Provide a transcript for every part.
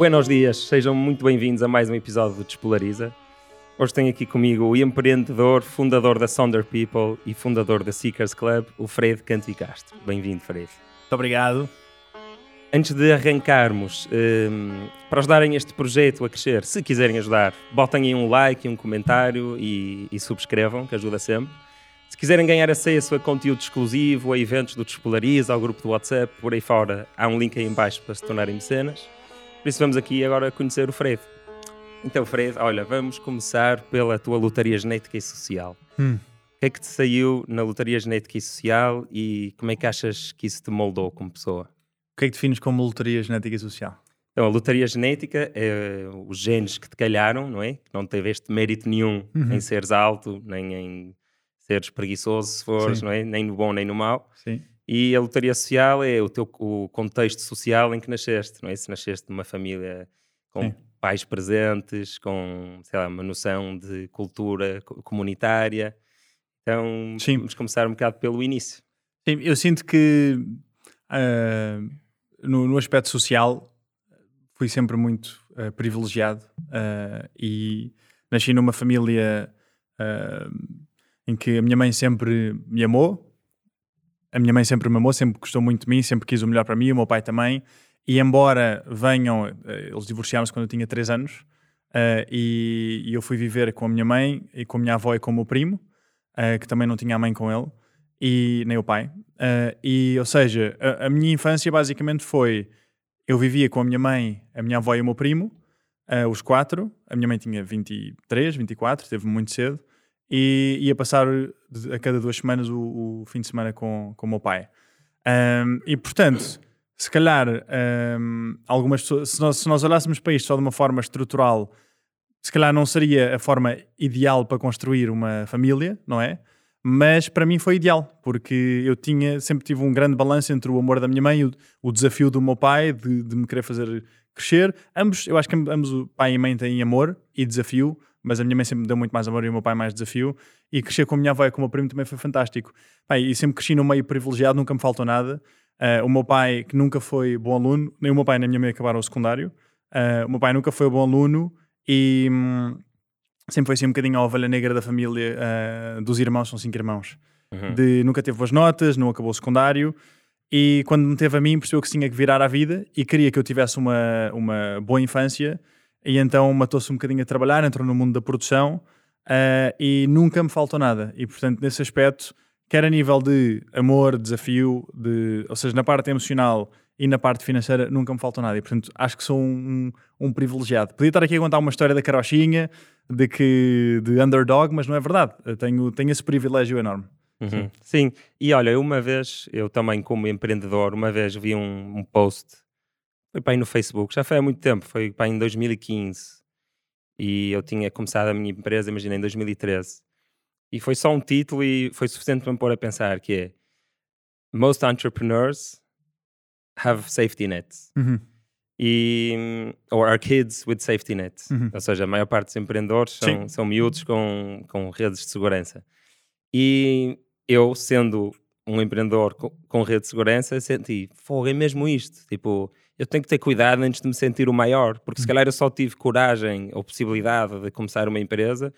Buenos dias, sejam muito bem-vindos a mais um episódio do Despolariza. Hoje tenho aqui comigo o empreendedor, fundador da Sonder People e fundador da Seekers Club, o Fred Canto Castro. Bem-vindo, Fred. Muito obrigado. Antes de arrancarmos, um, para ajudarem este projeto a crescer, se quiserem ajudar, botem aí um like, um comentário e, e subscrevam, que ajuda sempre. Se quiserem ganhar acesso a conteúdo exclusivo, a eventos do Despolariza, ao grupo do WhatsApp, por aí fora, há um link aí em baixo para se tornarem mecenas. Por isso vamos aqui agora conhecer o Fred. Então, Fred, olha, vamos começar pela tua lotaria genética e social. Hum. O que é que te saiu na lotaria genética e social e como é que achas que isso te moldou como pessoa? O que é que defines como lotaria genética e social? Então, a lotaria genética é os genes que te calharam, não é? Que não teve este mérito nenhum uhum. em seres alto, nem em seres preguiçoso, se fores, não é? Nem no bom nem no mau. Sim. E a lotaria social é o teu o contexto social em que nasceste, não é? Se nasceste numa família com Sim. pais presentes, com, sei lá, uma noção de cultura comunitária. Então, Sim. vamos começar um bocado pelo início. Sim, eu sinto que uh, no, no, aspecto social fui sempre muito uh, privilegiado uh, e nasci numa família em que a minha mãe sempre me amou, a minha mãe sempre me amou, sempre gostou muito de mim, sempre quis o melhor para mim, o meu pai também. E embora venham, eh, eles divorciaram-se quando eu tinha 3 anos, uh, e, e, eu fui viver com a minha mãe e com a minha avó e com o meu primo, uh, que também não tinha a mãe com ele, e nem o pai. Uh, e, ou seja, a, a, minha infância basicamente foi: eu vivia com a minha mãe, a minha avó e o meu primo, os quatro. A minha mãe tinha 23, 24, teve muito cedo e ia passar a cada duas semanas o, o fim de semana com, com o meu pai. Um, e portanto, se calhar, um, algumas pessoas, se nós, se nós olhássemos para isto só de uma forma estrutural, se calhar não seria a forma ideal para construir uma família, não é? Mas para mim foi ideal, porque eu tinha, sempre tive um grande balanço entre o amor da minha mãe e o, o desafio do meu pai de, de me querer fazer crescer. Ambos, eu acho que ambos, o pai e mãe têm amor e desafio, mas a minha mãe sempre me deu muito mais amor e o meu pai mais desafio. E crescer com a minha avó e com o meu primo também foi fantástico. Pai, e sempre cresci num meio privilegiado, nunca me faltou nada. Uh, o meu pai, que nunca foi bom aluno, nem o meu pai nem a minha mãe acabaram o secundário. Uh, o meu pai nunca foi bom aluno e hum, sempre foi assim um bocadinho a ovelha negra da família, uh, dos irmãos, são cinco irmãos. Uhum. De nunca teve boas notas, não acabou o secundário. E quando me teve a mim, percebeu que tinha que virar à vida e queria que eu tivesse uma, uma boa infância e então matou-se um bocadinho a trabalhar, entrou no mundo da produção uh, e nunca me faltou nada. E portanto, nesse aspecto, quer a nível de amor, desafio, de, ou seja, na parte emocional e na parte financeira, nunca me faltou nada. E portanto, acho que sou um, um, privilegiado. Podia estar aqui a contar uma história da carochinha, de que de underdog, mas não é verdade. Eu tenho, tenho esse privilégio enorme. Uhum. Sim, e olha, uma vez, eu também como empreendedor, uma vez vi um, um post foi para aí no Facebook, já foi há muito tempo, foi para aí em 2015. E eu tinha começado a minha empresa, imagina, em 2013. E foi só um título e foi suficiente para me pôr a pensar que é Most entrepreneurs have safety nets. Uhum. E, or are kids with safety nets. Uhum. Ou seja, a maior parte dos empreendedores são, são miúdos com, com redes de segurança. E eu, sendo um empreendedor com, com rede de segurança, senti, fogo, é mesmo isto. Tipo, eu tenho que ter cuidado antes de me sentir o maior, porque se hum. calhar eu só tive coragem ou possibilidade de começar uma empresa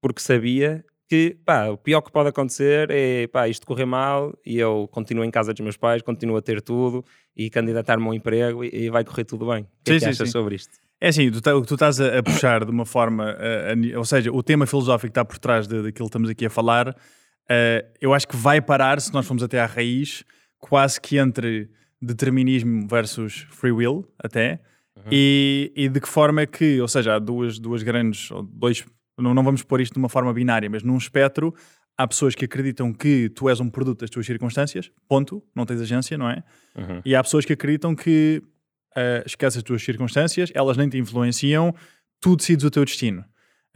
porque sabia que pá, o pior que pode acontecer é pá, isto correr mal e eu continuo em casa dos meus pais, continuo a ter tudo e candidatar-me a um emprego e, e, vai correr tudo bem. O que sim, é que sim, achas sim. sobre isto? É assim, tu, tá, tu estás a, a, puxar de uma forma, a, a, ou seja, o tema filosófico que está por trás daquilo que estamos aqui a falar, uh, eu acho que vai parar se nós formos até à raiz, quase que entre determinismo versus free will, até, uhum. e, e, de que forma é que, ou seja, há duas, duas grandes, dois, não, não vamos pôr isto de uma forma binária, mas num espectro, há pessoas que acreditam que tu és um produto das tuas circunstâncias, ponto, não tens agência, não é? Uhum. E há pessoas que acreditam que uh, esqueces as tuas circunstâncias, elas nem te influenciam, tu decides o teu destino.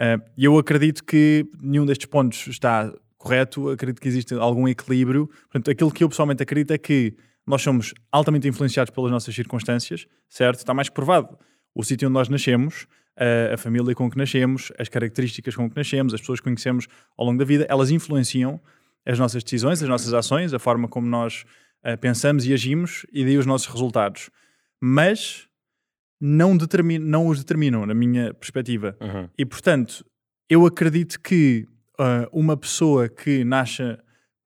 Uh, e eu acredito que nenhum destes pontos está correto, acredito que existe algum equilíbrio. Portanto, aquilo que eu pessoalmente acredito é que nós somos altamente influenciados pelas nossas circunstâncias, certo? Está mais provado. O sítio onde nós nascemos, a, a, família com que nascemos, as características com que nascemos, as pessoas que conhecemos ao longo da vida, elas influenciam as nossas decisões, as nossas ações, a forma como nós uh, pensamos e agimos e daí os nossos resultados. Mas não, determin, não os determinam, na minha perspectiva. Uhum. E, portanto, eu acredito que uh, uma pessoa que nasça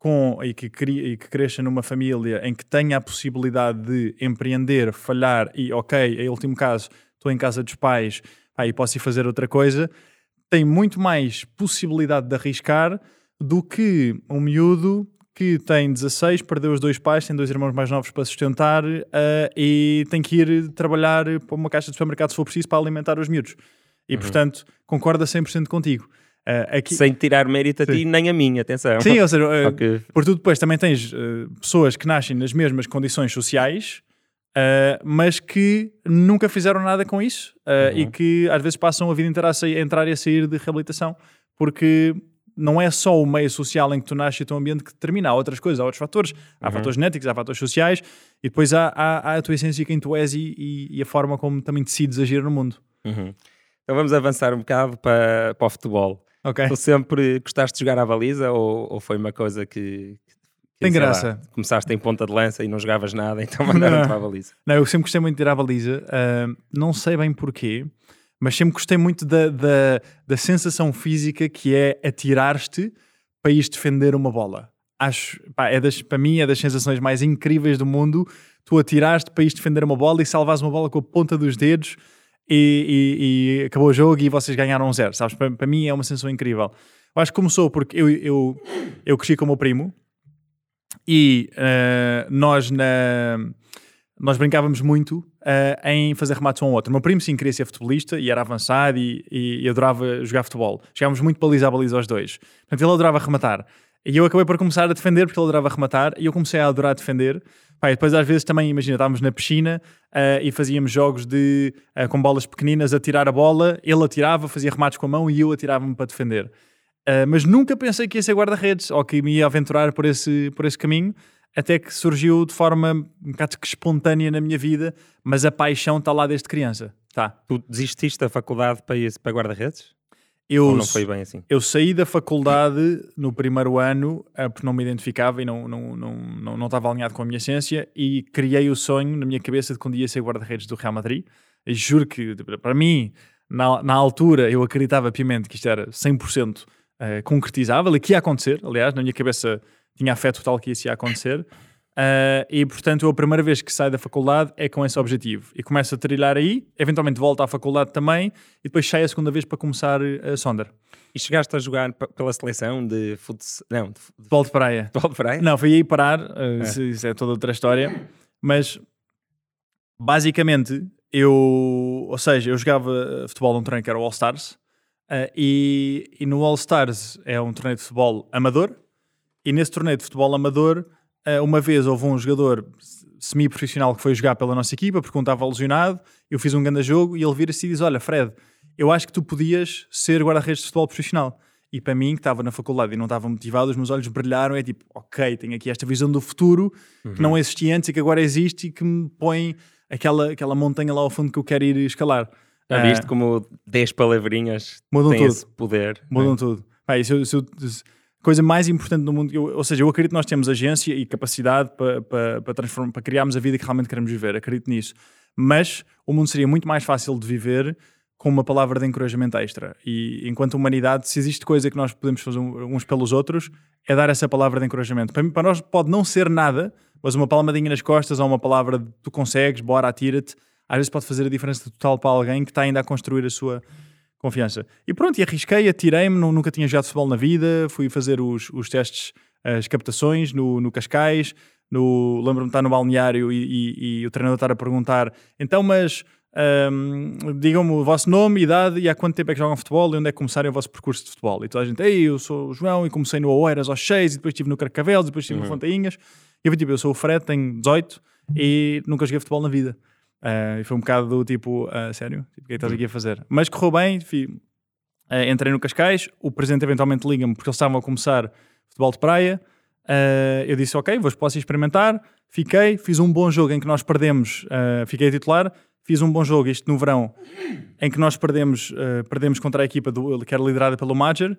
com e que, cria, e que cresça numa família em que tenha a possibilidade de empreender, falhar e, ok, em último caso, estou em casa dos pais ah, e posso ir fazer outra coisa, tem muito mais possibilidade de arriscar do que um miúdo que tem 16, perdeu os dois pais, tem dois irmãos mais novos para sustentar uh, e tem que ir trabalhar para uma caixa de supermercado se for preciso para alimentar os miúdos. E, uhum. portanto, concorda 100% contigo. Uh, aqui... Sem tirar mérito a Sim. ti nem a mim, atenção. Sim, ou seja, uh, okay. por tudo depois também tens uh, pessoas que nascem nas mesmas condições sociais, mas que nunca fizeram nada com isso uhum. e que às vezes passam a vida inteira a, sair, a entrar e a sair de reabilitação porque não é só o meio social em que tu nasces e o teu ambiente que determina, há outras coisas, há outros fatores, há uhum. fatores genéticos, há fatores sociais e depois há, há, há, a tua essência, quem tu és e, e, e, a forma como também decides agir no mundo. Uhum. Então vamos avançar um bocado para, para o futebol. Okay. Tu sempre gostaste de jogar à baliza ou, ou foi uma coisa que, que tem graça. Lá, começaste em ponta de lança e não jogavas nada, então mandaram-te para a baliza. Não, eu sempre gostei muito de ir à baliza. Uh, não sei bem porquê, mas sempre gostei muito da, da, da sensação física que é atirar-te para ir defender uma bola. Acho, pá, é das, para mim, é das sensações mais incríveis do mundo. Tu atiraste para ir defender uma bola e salvas uma bola com a ponta dos dedos e, e, e acabou o jogo e vocês ganharam um zero, sabes? Para, para, mim é uma sensação incrível. Eu acho que começou porque eu, eu, eu cresci com o meu primo e uh, nós na nós brincávamos muito uh, em fazer remates um ao outro. Meu primo sim queria ser futebolista e era avançado e, e, e adorava jogar futebol. Jogávamos muito baliza a baliza aos dois. Portanto, ele adorava rematar. E eu acabei por começar a defender porque ele adorava rematar e eu comecei a adorar defender. Pá, depois às vezes também, imagina, estávamos na piscina uh, e fazíamos jogos de, uh, com bolas pequeninas a tirar a bola, ele atirava, fazia remates com a mão e eu atirava-me para defender. Uh, mas nunca pensei que ia ser guarda-redes ou que me ia aventurar por esse, por esse caminho, até que surgiu de forma um bocado que espontânea na minha vida, mas a paixão está lá desde criança. Tá. Tu desististe da faculdade para, para guarda-redes? Eu, Ou não foi bem assim? Eu saí da faculdade no primeiro ano uh, porque não me identificava e não, não, não, não, não estava alinhado com a minha essência e criei o sonho na minha cabeça de que um dia ia ser guarda-redes do Real Madrid. Juro que, para mim, na, na altura, eu acreditava piamente que isto era 100% uh, eh, concretizável e que ia acontecer. Aliás, na minha cabeça tinha a fé total que isso ia acontecer. Uh, e portanto, a primeira vez que saio da faculdade é com esse objetivo. E começo a trilhar aí, eventualmente volto à faculdade também, e depois saio a segunda vez para começar a Sonder. E chegaste a jogar pela seleção de futsal? Não, de futebol de praia. Futebol de praia? Não, fui aí parar, uh, é. isso é toda outra história. Mas basicamente, eu, ou seja, eu jogava futebol num treino que era o All Stars, uh, e, e no All Stars é um torneio de futebol amador, e nesse torneio de futebol amador uma vez houve um jogador semi-profissional que foi jogar pela nossa equipa porque um estava lesionado, eu fiz um grande jogo e ele vira-se e diz: Olha, Fred, eu acho que tu podias ser guarda-redes de futebol profissional. E para mim, que estava na faculdade e não estava motivado, os meus olhos brilharam. É tipo, ok, tenho aqui esta visão do futuro uhum. que não existia antes e que agora existe e que me põe aquela, aquela montanha lá ao fundo que eu quero ir escalar. Já viste uh, como 10 palavrinhas mudam tudo. poder? Mudam é? tudo. Pá, se, eu, se, eu, coisa mais importante no mundo. Eu, ou seja, eu acredito que nós temos agência e capacidade para, para, transformar, para criarmos a vida que realmente queremos viver. Acredito nisso. Mas o mundo seria muito mais fácil de viver com uma palavra de encorajamento extra. E enquanto humanidade, se existe coisa que nós podemos fazer uns pelos outros, é dar essa palavra de encorajamento. Para, mim, para nós pode não ser nada, mas uma palmadinha nas costas ou uma palavra de tu consegues, bora, atira-te, às vezes pode fazer a diferença total para alguém que está ainda a construir a sua confiança. E pronto, e arrisquei, atirei-me, nunca tinha jogado futebol na vida, fui fazer os, os testes, as captações no, no Cascais, no, lembro-me de estar no balneário e, e, e, o treinador estar a perguntar, então, mas um, digam-me o vosso nome, idade e há quanto tempo é que jogam futebol e onde é que começaram o vosso percurso de futebol. E toda a gente, ei, eu sou o João e comecei no Oeiras aos 6 e depois estive no Carcavelos e depois estive uhum. no Fontainhas. E eu tipo, eu sou o Fred, tenho 18 e nunca joguei futebol na vida. Uh, e foi um bocado do tipo, uh, sério? Tipo, o que é que estás aqui a fazer? Mas correu bem, uh, entrei no Cascais, o presidente eventualmente liga-me porque eles estavam a começar futebol de praia. eu disse, ok, vou, posso experimentar. Fiquei, fiz um bom jogo em que nós perdemos, fiquei titular. Fiz um bom jogo, isto no verão, em que nós perdemos, perdemos contra a equipa do, que era liderada pelo Major.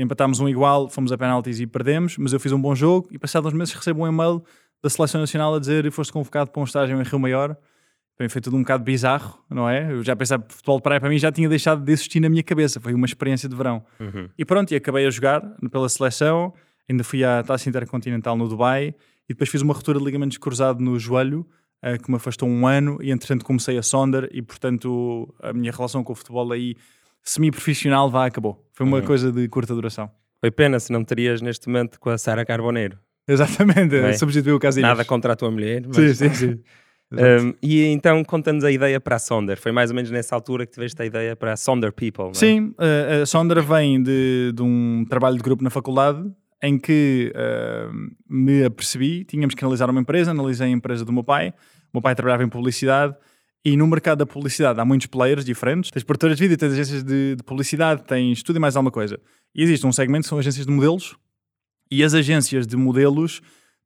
empatámos um igual, fomos a penaltis e perdemos, mas eu fiz um bom jogo e passados uns meses recebo um e-mail da Seleção Nacional a dizer foste convocado para um estágio em Rio Maior Bem, foi tudo um bocado bizarro, não é? Eu já pensava que futebol de praia para mim já tinha deixado de existir na minha cabeça. Foi uma experiência de verão. Uhum. E pronto, e acabei a jogar pela seleção. Ainda fui à Taça Intercontinental no Dubai e depois fiz uma ruptura de ligamentos cruzado no joelho uh, que me afastou um ano e entretanto comecei a Sonder e portanto a minha relação com o futebol aí semi-profissional vá acabou. Foi uma uhum. coisa de curta duração. Foi pena se não terias neste momento com a Sara Carboneiro. Exatamente, é? substituiu o Casilhas. Nada contra a tua mulher. Mas... Sim, sim, sim. Um, e então conta-nos a ideia para a Sonder. Foi mais ou menos nessa altura que tiveste a ideia para a Sonder People, é? Sim, a Sonder vem de, de, um trabalho de grupo na faculdade em que uh, me apercebi, tínhamos que analisar uma empresa, analisei a empresa do meu pai. O meu pai trabalhava em publicidade e no mercado da publicidade há muitos players diferentes. Tens produtoras de vídeo, tens agências de, de publicidade, tens tudo e mais alguma coisa. E existe um segmento que são agências de modelos e as agências de modelos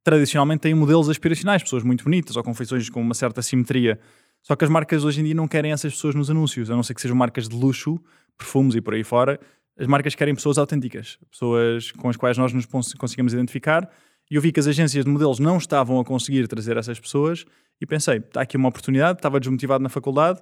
tradicionalmente têm modelos aspiracionais, pessoas muito bonitas ou com feições com uma certa simetria. Só que as marcas hoje em dia não querem essas pessoas nos anúncios, a não ser que sejam marcas de luxo, perfumes e por aí fora. As marcas querem pessoas autênticas, pessoas com as quais nós nos conseguimos identificar. E eu vi que as agências de modelos não estavam a conseguir trazer essas pessoas e pensei, está aqui uma oportunidade, estava desmotivado na faculdade,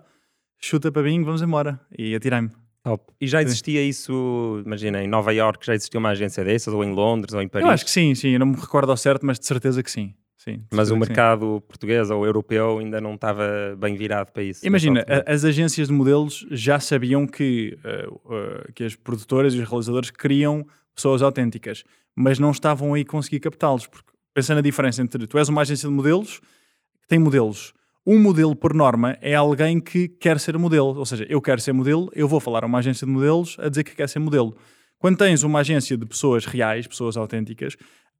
chuta para mim, vamos embora. E atirei-me. Top. E já existia sim. isso, imagina, em Nova York já existia uma agência dessas, ou em Londres, ou em Paris? Eu acho que sim, sim, eu não me recordo ao certo, mas de certeza que sim. sim mas o mercado sim. português ou europeu ainda não estava bem virado para isso. Imagina, as agências de modelos já sabiam que, uh, uh, que as produtoras e os realizadores queriam pessoas autênticas, mas não estavam aí a conseguir captá-los. Porque pensa na diferença entre tu és uma agência de modelos que tem modelos um modelo, por norma, é alguém que quer ser modelo. Ou seja, eu quero ser modelo, eu vou falar a uma agência de modelos a dizer que quer ser modelo. Quando tens uma agência de pessoas reais, pessoas autênticas,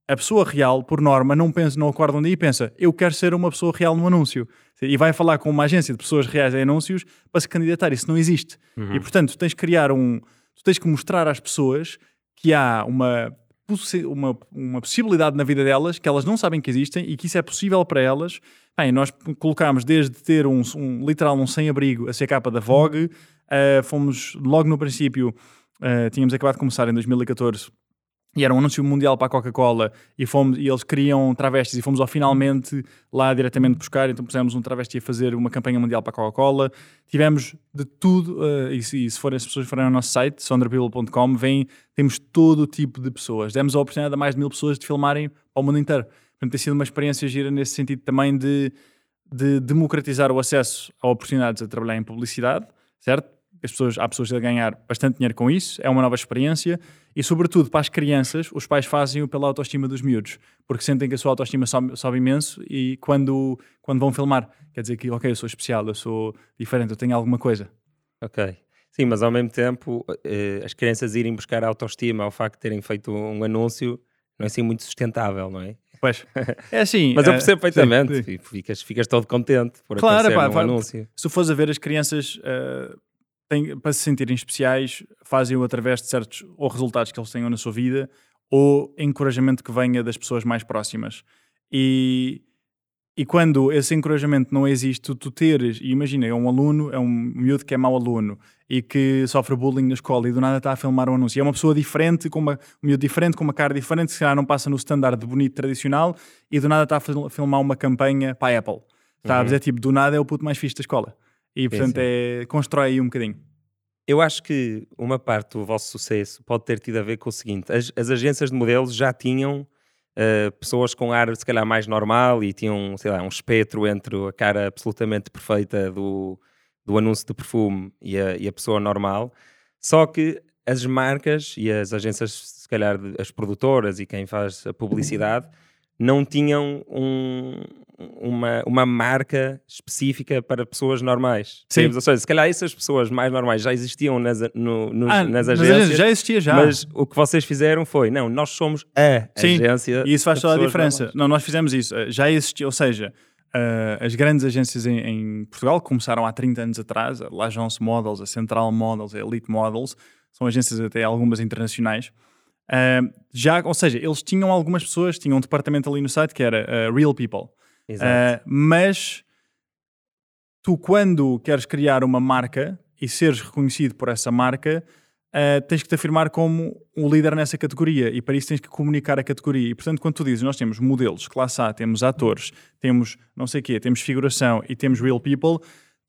a pessoa real, por norma, não pensa, não acorda um dia e pensa, eu quero ser uma pessoa real no anúncio. E vai falar com uma agência de pessoas reais em anúncios para se candidatar. Isso não existe. Uhum. E, portanto, tens que criar um... Tu tens que mostrar às pessoas que há uma uma, uma possibilidade na vida delas que elas não sabem que existem e que isso é possível para elas Bem, nós colocámos desde ter um, um literal um sem-abrigo a ser capa da Vogue, uh, fomos logo no princípio, uh, tínhamos acabado de começar em 2014 e era um anúncio mundial para a Coca-Cola e, fomos, e eles queriam travestis e fomos ao finalmente lá diretamente buscar, então pusemos um travesti a fazer uma campanha mundial para a Coca-Cola. Tivemos de tudo, uh, e, se, e se forem as pessoas forem ao nosso site, sondrapeople.com, vem, temos todo o tipo de pessoas. Demos a oportunidade a mais de mil pessoas de filmarem para o mundo inteiro. Portanto, tem sido uma experiência gira nesse sentido também de, de democratizar o acesso a oportunidades a trabalhar em publicidade, certo? As pessoas, há pessoas a ganhar bastante dinheiro com isso, é uma nova experiência e, sobretudo, para as crianças, os pais fazem-o pela autoestima dos miúdos, porque sentem que a sua autoestima sobe, sobe, imenso e quando, quando vão filmar, quer dizer que, ok, eu sou especial, eu sou diferente, eu tenho alguma coisa. Ok. Sim, mas ao mesmo tempo, eh, as crianças irem buscar autoestima ao facto de terem feito um anúncio não é assim muito sustentável, não é? Pois, é assim. Mas eu percebo perfeitamente. Sim, sim. Ficas, ficas todo contente por claro, pá, um anúncio. Se fores a ver, as crianças, uh, têm, para se sentirem especiais, fazem-o através de certos ou resultados que eles tenham na sua vida ou encorajamento que venha das pessoas mais próximas. E, e quando esse encorajamento não existe, tu, teres, e imagina, é um aluno, é um miúdo que é mau aluno e que sofre bullying na escola e do nada está a filmar um anúncio. E é uma pessoa diferente, com uma, um miúdo diferente, com uma cara diferente, que se calhar não passa no standard de bonito tradicional e do nada está a filmar uma campanha para a Apple. Sabes? Uhum. É tipo, do nada é o puto mais fixe da escola. E portanto é, constrói aí um bocadinho. Eu acho que uma parte do vosso sucesso pode ter tido a ver com o seguinte: as, as agências de modelos já tinham uh, pessoas com ar, se calhar, mais normal e tinham, sei lá, um espectro entre a cara absolutamente perfeita do, do anúncio de perfume e a, e a pessoa normal. Só que as marcas e as agências, se calhar as produtoras e quem faz a publicidade, não tinham um, uma, uma marca específica para pessoas normais. Sim. Ou seja, se calhar essas pessoas mais normais já existiam nas, no, nos, ah, nas agências. Já existia já. Mas o que vocês fizeram foi, não, nós somos a Sim, agência. E isso faz toda a diferença. Normais. Não, nós fizemos isso. Já existia, ou seja, Uh, as grandes agências em, em, Portugal começaram há 30 anos atrás, a L'Agence Models, a Central Models, a Elite Models, são agências até algumas internacionais. Uh, já, ou seja, eles tinham algumas pessoas, tinham um departamento ali no site que era uh, Real People. Mas tu, quando queres criar uma marca e seres reconhecido por essa marca, uh, tens que te afirmar como um líder nessa categoria e para isso tens que comunicar a categoria. E portanto, quando tu dizes, nós temos modelos, classe A, temos atores, temos não sei o quê, temos figuração e temos real people,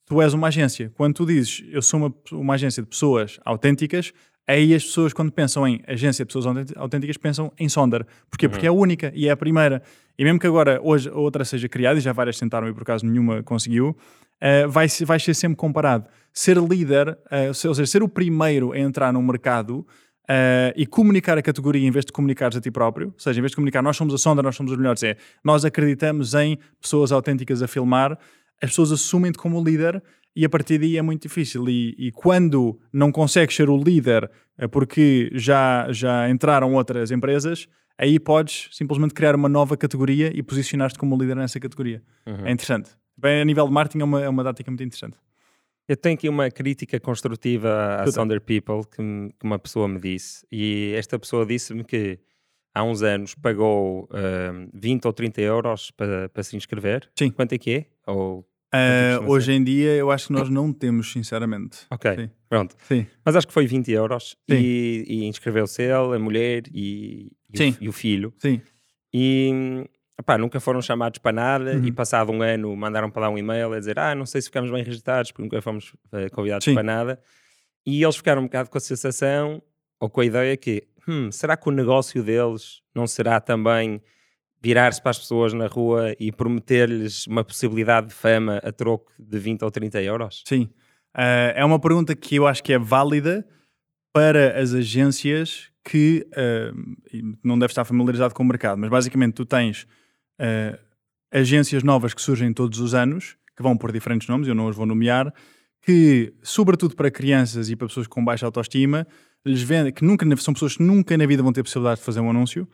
tu és uma agência. Quando tu dizes, eu sou uma, uma agência de pessoas autênticas, aí as pessoas, quando pensam em agência de pessoas autênticas, pensam em Sonder. Porquê? Uhum. Porque é a única e é a primeira. E mesmo que agora hoje outra seja criada, e já várias tentaram e por acaso nenhuma conseguiu, uh, vai, vai ser sempre comparado. Ser líder, uh, ou seja, ser o primeiro a entrar no mercado Uh, e comunicar a categoria em vez de comunicares a ti próprio, ou seja, em vez de comunicar nós somos a sonda, nós somos os melhores, é nós acreditamos em pessoas autênticas a filmar, as pessoas assumem-te como líder e a partir daí é muito difícil. E, e, quando não consegues ser o líder porque já, já entraram outras empresas, aí podes simplesmente criar uma nova categoria e posicionar-te como líder nessa categoria. Uhum. É interessante. Bem, a nível de marketing é uma, é uma tática muito interessante. Eu tenho aqui uma crítica construtiva à Sonder People que, que, uma pessoa me disse. E esta pessoa disse-me que há uns anos pagou uh, hum, 20 ou 30 euros para, para se inscrever. Sim. Quanto é que é? Ou, uh, hoje em dia eu acho que nós não temos, sinceramente. Ok, Sim. pronto. Sim. Mas acho que foi 20 euros e, e inscreveu-se ele, a mulher e, e, o, e o filho. Sim. E Epá, nunca foram chamados para nada uhum. e passado um ano mandaram para lá um e-mail a dizer ah, não sei se ficamos bem registrados porque nunca fomos uh, convidados Sim. para nada e eles ficaram um bocado com a sensação ou com a ideia que hum, será que o negócio deles não será também virar-se para as pessoas na rua e prometer-lhes uma possibilidade de fama a troco de 20 ou 30 euros? Sim, uh, é uma pergunta que eu acho que é válida para as agências que uh, não deve estar familiarizado com o mercado, mas basicamente tu tens uh, agências novas que surgem todos os anos, que vão por diferentes nomes, eu não os vou nomear, que, sobretudo para crianças e para pessoas com baixa autoestima, lhes vendem, que nunca, são pessoas que nunca na vida vão ter possibilidade de fazer um anúncio,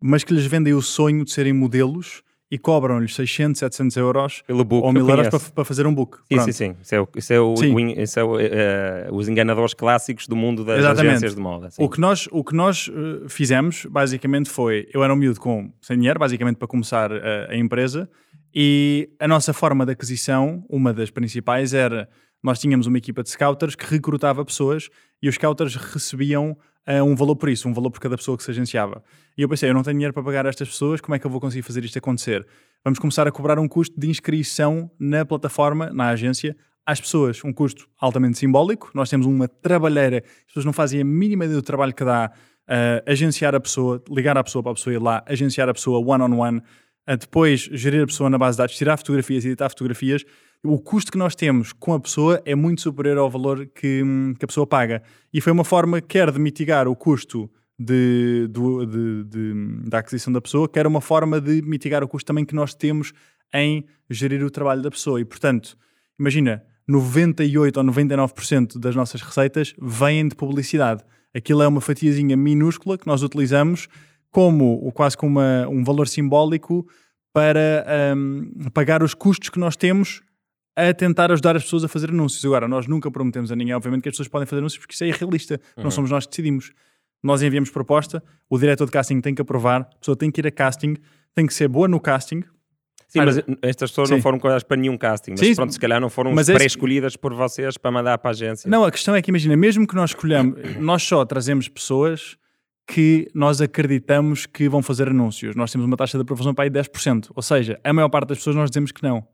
mas que lhes vendem o sonho de serem modelos e cobram-lhes 600, 700 euros ou 1000 euros para, para, fazer um book. Sim, sim, sim. Isso é, o, isso é, o. O, isso é uh, os enganadores clássicos do mundo das Exatamente. agências de moda. Sim. O que nós, o que nós uh, fizemos, basicamente, foi... Eu era um miúdo com, sem dinheiro, basicamente, para começar uh, a empresa. E a nossa forma de aquisição, uma das principais, era... Nós tínhamos uma equipa de scouters que recrutava pessoas e os scouters recebiam uh, um valor por isso, um valor por cada pessoa que se agenciava. E eu pensei, eu não tenho dinheiro para pagar a estas pessoas, como é que eu vou conseguir fazer isto acontecer? Vamos começar a cobrar um custo de inscrição na plataforma, na agência, às pessoas, um custo altamente simbólico. Nós temos uma trabalheira, as pessoas não fazem a mínima ideia do trabalho que dá uh, agenciar a pessoa, ligar à pessoa para a pessoa ir lá, agenciar a pessoa one-on-one, -on -one, uh, depois gerir a pessoa na base de dados, tirar fotografias, editar fotografias o custo que nós temos com a pessoa é muito superior ao valor que, que a pessoa paga. E foi uma forma, quer de mitigar o custo de, de, de, de, da aquisição da pessoa, quer uma forma de mitigar o custo também que nós temos em gerir o trabalho da pessoa. E, portanto, imagina, 98 ou 99% das nossas receitas vêm de publicidade. Aquilo é uma fatiazinha minúscula que nós utilizamos como quase como uma, um valor simbólico para um, pagar os custos que nós temos a tentar ajudar as pessoas a fazer anúncios. Agora, nós nunca prometemos a ninguém, obviamente, que as pessoas podem fazer anúncios, porque isso é irrealista. Uhum. Não somos nós que decidimos. Nós enviamos proposta, o diretor de casting tem que aprovar, a pessoa tem que ir a casting, tem que ser boa no casting. Sim, mas estas pessoas sim. não foram convidadas para nenhum casting, mas sim, pronto, se calhar não foram pré-escolhidas esse... por vocês para mandar para a agência. Não, a questão é que imagina, mesmo que nós escolhamos, nós só trazemos pessoas que nós acreditamos que vão fazer anúncios. Nós temos uma taxa de aprovação para aí 10%. Ou seja, a maior parte das pessoas nós dizemos que não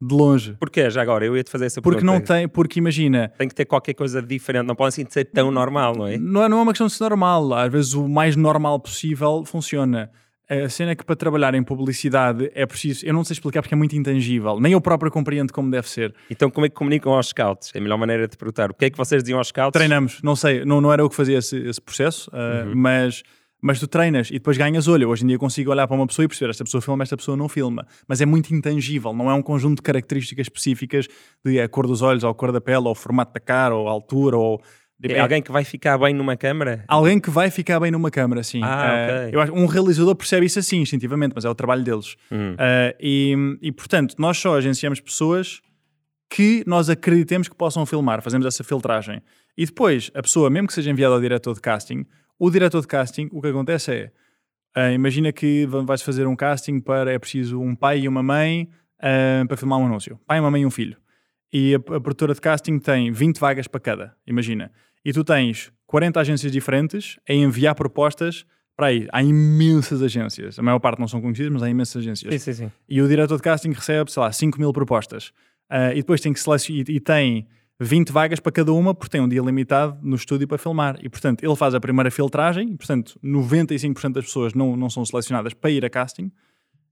de longe. Porquê? Já agora, eu ia-te fazer essa pergunta. Porque não tem, porque imagina... Tem que ter qualquer coisa diferente, não pode assim ser tão normal, não é? Não é, não é uma questão de ser normal, às vezes o mais normal possível funciona. A cena é que para trabalhar em publicidade é preciso, eu não sei explicar porque é muito intangível, nem eu próprio compreendo como deve ser. Então como é que comunicam aos scouts? É a melhor maneira de perguntar. O que é que vocês diziam aos scouts? Treinamos, não sei, não, não era eu que fazia esse, esse processo, uh, uhum. mas mas tu treinas e depois ganhas olho. Hoje em dia consigo olhar para uma pessoa e perceber esta pessoa filma, esta pessoa não filma. Mas é muito intangível, não é um conjunto de características específicas de a cor dos olhos, ou a cor da pele, ou o formato da cara, ou a altura, ou... É alguém que vai ficar bem numa câmara? Alguém que vai ficar bem numa câmara, sim. Ah, uh, okay. eu acho, um realizador percebe isso assim, instintivamente, mas é o trabalho deles. Hum. Uh, e, e, portanto, nós só agenciamos pessoas que nós acreditemos que possam filmar, fazemos essa filtragem. E depois, a pessoa, mesmo que seja enviada ao diretor de casting, o diretor de casting, o que acontece é, uh, imagina que vais fazer um casting para, é preciso um pai e uma mãe uh, para filmar um anúncio. Pai, uma mãe e um filho. E a, a produtora de casting tem 20 vagas para cada, imagina. E tu tens 40 agências diferentes a enviar propostas para aí. Há imensas agências. A maior parte não são conhecidas, mas há imensas agências. Sim, sim, sim. E o diretor de casting recebe, sei lá, 5 mil propostas. Uh, e depois tem que selecionar. E, e tem 20 vagas para cada uma, porque tem um dia limitado no estúdio para filmar. E, portanto, ele faz a primeira filtragem, e, portanto, 95% das pessoas não, não são selecionadas para ir a casting.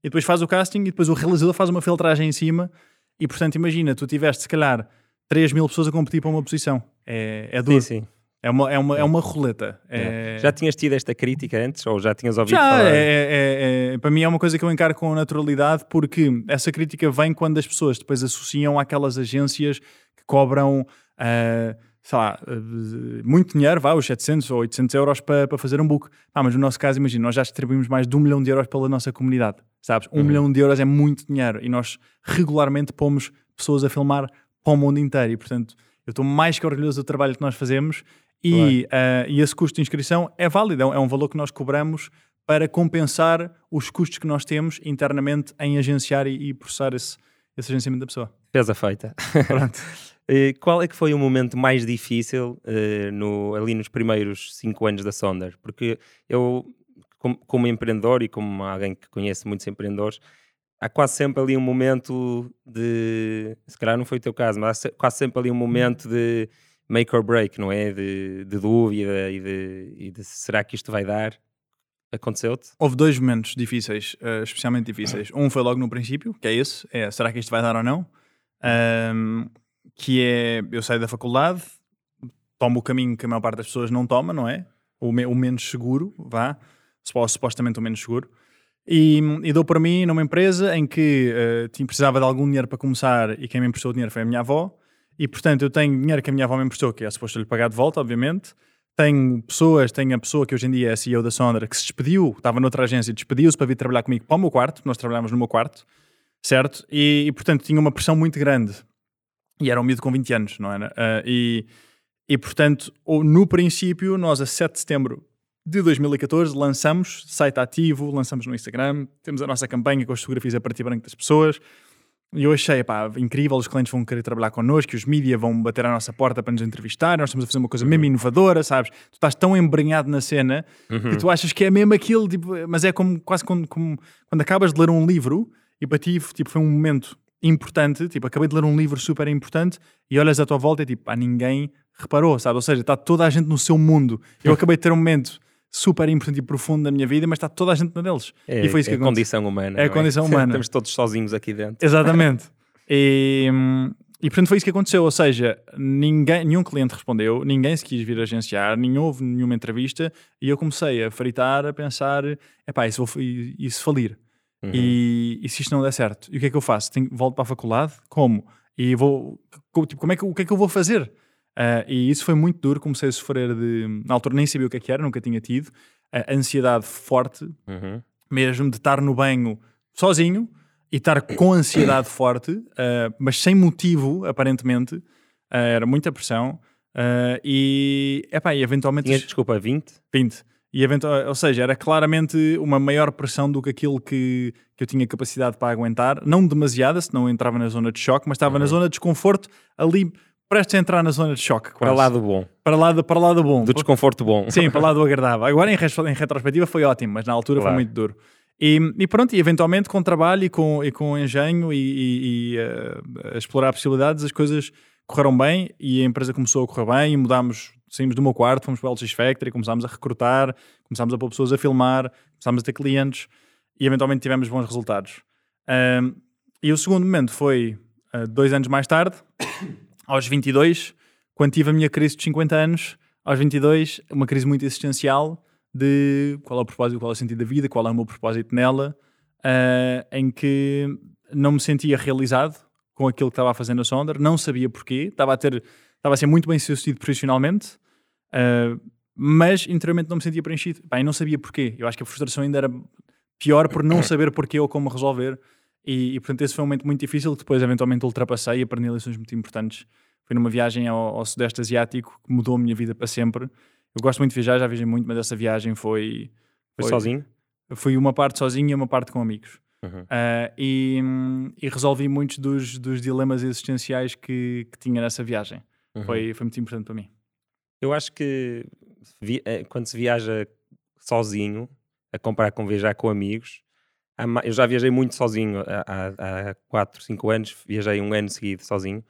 E depois faz o casting, e depois o realizador faz uma filtragem em cima. E, portanto, imagina, tu tiveste, se calhar, 3 mil pessoas a competir para uma posição. É, é duro. Sim, sim. É uma, é uma, é uma roleta. É... Já tinhas tido esta crítica antes? Ou já tinhas ouvido já, falar? É, é, é, para mim é uma coisa que eu encaro com naturalidade porque essa crítica vem quando as pessoas depois associam àquelas agências que cobram, uh, sei lá, uh, muito dinheiro, vá, os 700 ou 800 euros para, para fazer um book. Ah, mas no nosso caso, imagina, nós já distribuímos mais de um milhão de euros pela nossa comunidade, sabes? Um uhum. milhão de euros é muito dinheiro e nós regularmente pomos pessoas a filmar para o mundo inteiro e, portanto, eu estou mais que orgulhoso do trabalho que nós fazemos e, uh, e esse custo de inscrição é válido, é um valor que nós cobramos para compensar os custos que nós temos internamente em agenciar e, e processar esse, esse agenciamento da pessoa. Pesa feita. Pronto. Qual é que foi o momento mais difícil uh, no, ali nos primeiros cinco anos da Sonder? Porque eu, como, como, empreendedor e como alguém que conhece muitos empreendedores, há quase sempre ali um momento de. Se calhar não foi o teu caso, mas há quase sempre ali um momento de make or break, não é? De, de dúvida e de, e de, será que isto vai dar? Aconteceu-te? Houve dois momentos difíceis, uh, especialmente difíceis. Um foi logo no princípio, que é esse, é será que isto vai dar ou não? Um, que é, eu saio da faculdade, tomo o caminho que a maior parte das pessoas não toma, não é? O, me, o menos seguro, vá, supostamente o menos seguro. E, e, dou para mim numa empresa em que uh, precisava de algum dinheiro para começar e quem me emprestou o dinheiro foi a minha avó. E portanto, eu tenho dinheiro que a minha avó me emprestou, que é suposto lhe pagar de volta, obviamente. Tenho pessoas, tenho a pessoa que hoje em dia é a CEO da Sondra, que se despediu, estava noutra agência, despediu-se para vir trabalhar comigo para o meu quarto, nós trabalhámos no meu quarto, certo? E, e portanto tinha uma pressão muito grande. E era um miúdo com 20 anos, não era? Uh, e, e portanto, no princípio, nós a 7 de setembro de 2014 lançamos site ativo, lançamos no Instagram, temos a nossa campanha com as fotografias a partir branco das pessoas, e eu achei, pá, incrível, os clientes vão querer trabalhar connosco, os mídias vão bater à nossa porta para nos entrevistar, nós estamos a fazer uma coisa mesmo inovadora, sabes? Tu estás tão embrenhado na cena uhum. que tu achas que é mesmo aquilo, tipo, mas é como quase como, como, quando acabas de ler um livro e para ti tipo, foi um momento importante, tipo, acabei de ler um livro super importante e olhas à tua volta e tipo, pá, ninguém reparou, sabe? Ou seja, está toda a gente no seu mundo. Eu acabei de ter um momento super importante e profundo na minha vida, mas está toda a gente na deles. É, e foi isso é que a condição humana. É a condição humana. Estamos todos sozinhos aqui dentro. Exatamente. e, e portanto foi isso que aconteceu. Ou seja, ninguém, nenhum cliente respondeu, ninguém se quis vir agenciar, nem houve nenhuma entrevista e eu comecei a fritar, a pensar: epá, e se, vou, se falir? Uhum. E, e, se isto não der certo? E o que é que eu faço? Tenho, volto para a faculdade? Como? E vou. Tipo, como é que, o que é que eu vou fazer? Uh, e isso foi muito duro, comecei a sofrer de. Na altura nem sabia o que, é que era, nunca tinha tido. Uh, ansiedade forte, uhum. mesmo de estar no banho sozinho e estar com ansiedade forte, uh, mas sem motivo, aparentemente. era muita pressão. e, epá, e eventualmente. Tinhas, desculpa, 20? 20. E eventual, ou seja, era claramente uma maior pressão do que aquilo que, que eu tinha capacidade para aguentar. Não demasiada, senão eu entrava na zona de choque, mas estava uhum. na zona de desconforto ali prestes a entrar na zona de choque. Quase. Para lá do bom. Para lá do, para lá do bom. Do desconforto bom. Sim, para lá do agradável. Agora em, em retrospectiva foi ótimo, mas na altura claro. foi muito duro. E, e, pronto, e eventualmente com trabalho e com, e com engenho e, e, e uh, explorar possibilidades, as coisas correram bem e a empresa começou a correr bem e mudámos, saímos do meu quarto, fomos para o LX Factory, começámos a recrutar, começámos a pôr pessoas a filmar, começámos a ter clientes e eventualmente tivemos bons resultados. Um, e o segundo momento foi uh, dois anos mais tarde, aos 22, quando tive a minha crise de 50 anos, aos 22, uma crise muito existencial de qual é o propósito, qual é o sentido da vida, qual é o meu propósito nela, uh, em que não me sentia realizado com aquilo que estava a fazer na Sonder, não sabia porquê, estava a ter, estava a ser muito bem sucedido profissionalmente, uh, mas interiormente não me sentia preenchido. Bem, não sabia porquê. Eu acho que a frustração ainda era pior por não saber porquê ou como resolver. E, e, portanto, esse foi um momento muito difícil que depois, eventualmente, ultrapassei e aprendi lições muito importantes. Foi numa viagem ao, ao, Sudeste Asiático que mudou a minha vida para sempre. Eu gosto muito de viajar, já viajei muito, mas essa viagem foi. Foi, foi sozinho? Fui uma parte sozinho e uma parte com amigos. Uhum. Uh, e, e, resolvi muitos dos, dos dilemas existenciais que, que tinha nessa viagem. Uhum. Foi, foi muito importante para mim. Eu acho que eh, quando se viaja sozinho, a comparar com viajar com amigos, eu já viajei muito sozinho há, há 4, 5 anos, viajei um ano seguido sozinho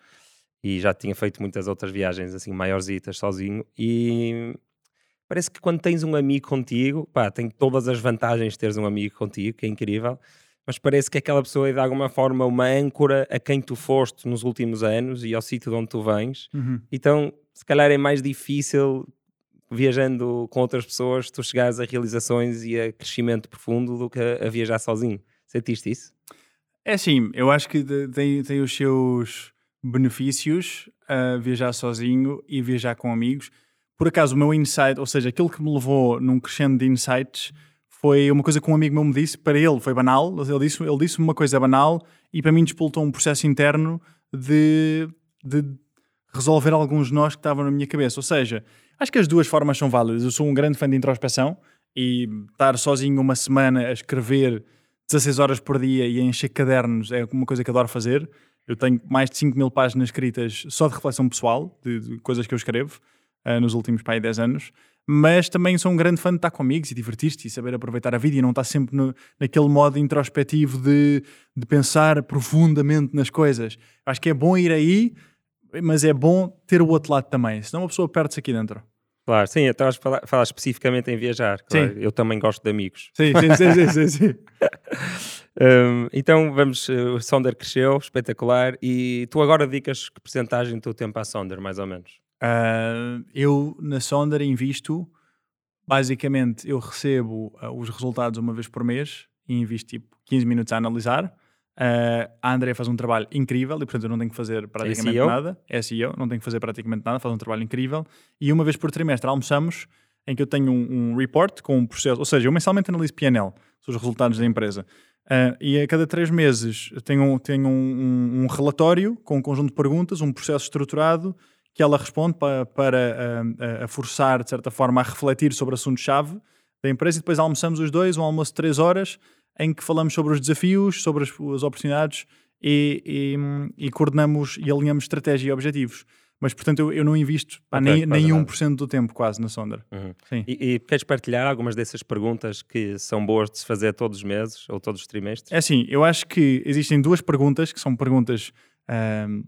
e já tinha feito muitas outras viagens assim maiorzitas sozinho e parece que quando tens um amigo contigo, pá, tem todas as vantagens de teres um amigo contigo, que é incrível, mas parece que aquela pessoa é de alguma forma uma âncora a quem tu foste nos últimos anos e ao sítio de onde tu vens. Uhum. Então, se calhar é mais difícil viajando com outras pessoas tu chegares a realizações e a crescimento profundo do que a, a viajar sozinho. Sentiste isso? É sim, eu acho que tem, tem os seus benefícios a viajar sozinho e viajar com amigos. Por acaso, o meu insight, ou seja, aquilo que me levou num crescendo de insights, foi uma coisa que um amigo meu me disse. Para ele foi banal, ele disse, ele disse uma coisa banal e para mim despoltou um processo interno de, de resolver alguns nós que estavam na minha cabeça. Ou seja, acho que as duas formas são válidas. Eu sou um grande fã de introspeção e estar sozinho uma semana a escrever 16 horas por dia e a encher cadernos é uma coisa que adoro fazer. Eu tenho mais de 5 mil páginas escritas só de reflexão pessoal, de, de coisas que eu escrevo uh, nos últimos pai, 10 anos. Mas também sou um grande fã de estar com amigos e divertir-te e saber aproveitar a vida e não estar sempre no, naquele modo introspectivo de, de pensar profundamente nas coisas. Acho que é bom ir aí, mas é bom ter o outro lado também, senão uma pessoa perde-se aqui dentro. Claro, sim, a falar, falar, especificamente em viajar. Claro. Sim. Eu também gosto de amigos. Sim, sim, sim, sim, sim, sim. um, então vamos, uh, o Sonder cresceu, espetacular. E tu agora dedicas que porcentagem do teu tempo à Sonder, mais ou menos? Uh, eu na Sonder invisto, basicamente eu recebo uh, os resultados uma vez por mês e invisto tipo 15 minutos a analisar. Uh, a Andrea faz um trabalho incrível e, portanto, eu não tenho que fazer praticamente é nada. É CEO, não tenho que fazer praticamente nada, faz um trabalho incrível. E uma vez por trimestre almoçamos em que eu tenho um, um report com um processo, ou seja, eu mensalmente analiso PNL, os resultados da empresa. Uh, e a cada três meses tenho, tenho um, um, um, relatório com um conjunto de perguntas, um processo estruturado que ela responde para, para uh, uh, forçar, de certa forma, a refletir sobre assuntos-chave da empresa e depois almoçamos os dois, um almoço de três horas em que falamos sobre os desafios, sobre as, as oportunidades e, e, e, coordenamos e alinhamos estratégia e objetivos. Mas, portanto, eu, eu não invisto pá, okay, nem, nem 1% do tempo quase na Sonder. Uhum. E, e, queres partilhar algumas dessas perguntas que são boas de se fazer todos os meses ou todos os trimestres? É assim, eu acho que existem duas perguntas que são perguntas um,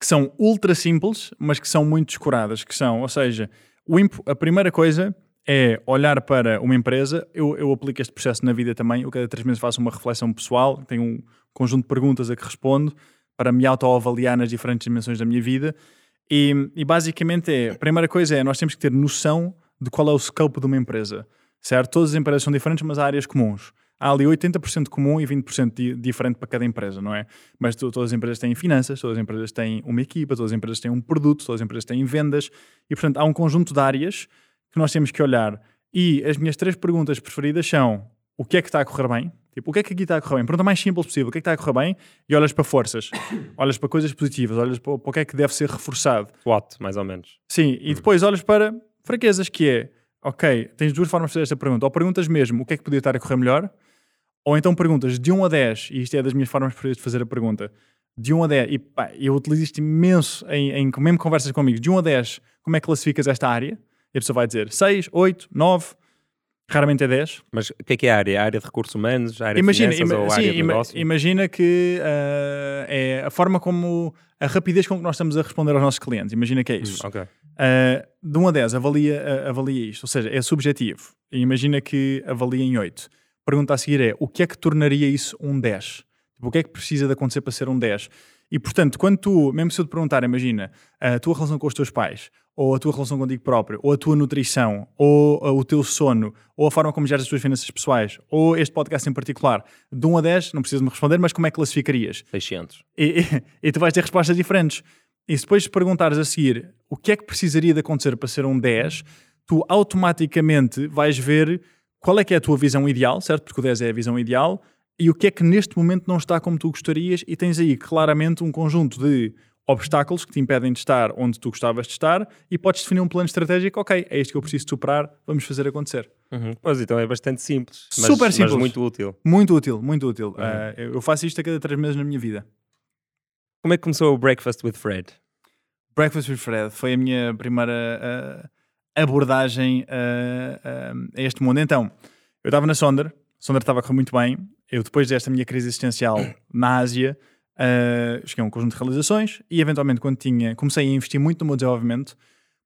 que são ultra simples, mas que são muito descuradas, que são, ou seja, o, a primeira coisa é olhar para uma empresa. Eu, eu aplico este processo na vida também. Eu cada três meses faço uma reflexão pessoal, tenho um conjunto de perguntas a que respondo para me autoavaliar nas diferentes dimensões da minha vida. E, e, basicamente é, a primeira coisa é, nós temos que ter noção de qual é o scope de uma empresa, certo? Todas as empresas são diferentes, mas há áreas comuns. Há ali 80% comum e 20% di diferente para cada empresa, não é? Mas todas as empresas têm finanças, todas as empresas têm uma equipa, todas as empresas têm um produto, todas as empresas têm vendas e, portanto, há um conjunto de áreas que nós temos que olhar. E as minhas três perguntas preferidas são: o que é que está a correr bem? Tipo, o que é que aqui está a correr bem? Pergunta mais simples possível: o que é que está a correr bem? E olhas para forças, olhas para coisas positivas, olhas para, para o que é que deve ser reforçado. What, mais ou menos. Sim, e hum. depois olhas para fraquezas, que é: ok, tens duas formas de fazer esta pergunta. Ou perguntas mesmo o que é que podia estar a correr melhor, ou então perguntas de 1 a 10, e isto é das minhas formas preferidas de fazer a pergunta. De 1 a 10, e pá, eu utilizo isto imenso em, em mesmo conversas com amigos. De 1 a 10, como é que classificas esta área? E a pessoa vai dizer 6, 8, 9, raramente é 10. Mas o que é que é a área? A área de recursos humanos? A área imagina, de finanças ima ou a sim, área de ima negócio? Imagina que uh, é a forma como, a rapidez com que nós estamos a responder aos nossos clientes. Imagina que é isso. Hum, okay. uh, de 1 a 10, avalia, uh, avalia isto. Ou seja, é subjetivo. E imagina que avalia em 8. Pergunta a seguir é, o que é que tornaria isso um 10? Tipo, o que é que precisa de acontecer para ser um 10? E portanto, quando tu, mesmo se eu te perguntar, imagina, a tua relação com os teus pais, ou a tua relação contigo próprio, ou a tua nutrição, ou uh, o teu sono, ou a forma como geres as tuas finanças pessoais, ou este podcast em particular, de 1 a 10, não precisas me responder, mas como é que classificarias? 600. E, e, e tu vais ter respostas diferentes. E se depois te perguntares a seguir o que é que precisaria de acontecer para ser um 10, tu automaticamente vais ver qual é que é a tua visão ideal, certo? Porque o 10 é a visão ideal, e o que é que neste momento não está como tu gostarias, e tens aí claramente um conjunto de obstáculos que te impedem de estar onde tu gostavas de estar e podes definir um plano estratégico, ok, é isto que eu preciso superar, vamos fazer acontecer. Uhum. Pois então é bastante simples, mas, Super simples. mas muito útil. Muito útil, muito útil. Uhum. Uh, eu faço isto a cada três meses na minha vida. Como é que começou o Breakfast with Fred? Breakfast with Fred foi a minha primeira uh, abordagem uh, a este mundo. Então, eu estava na Sonder, Sonder estava a correr muito bem. Eu, depois desta minha crise existencial na Ásia, uh, cheguei a um conjunto de realizações e, eventualmente, quando tinha, comecei a investir muito no meu desenvolvimento,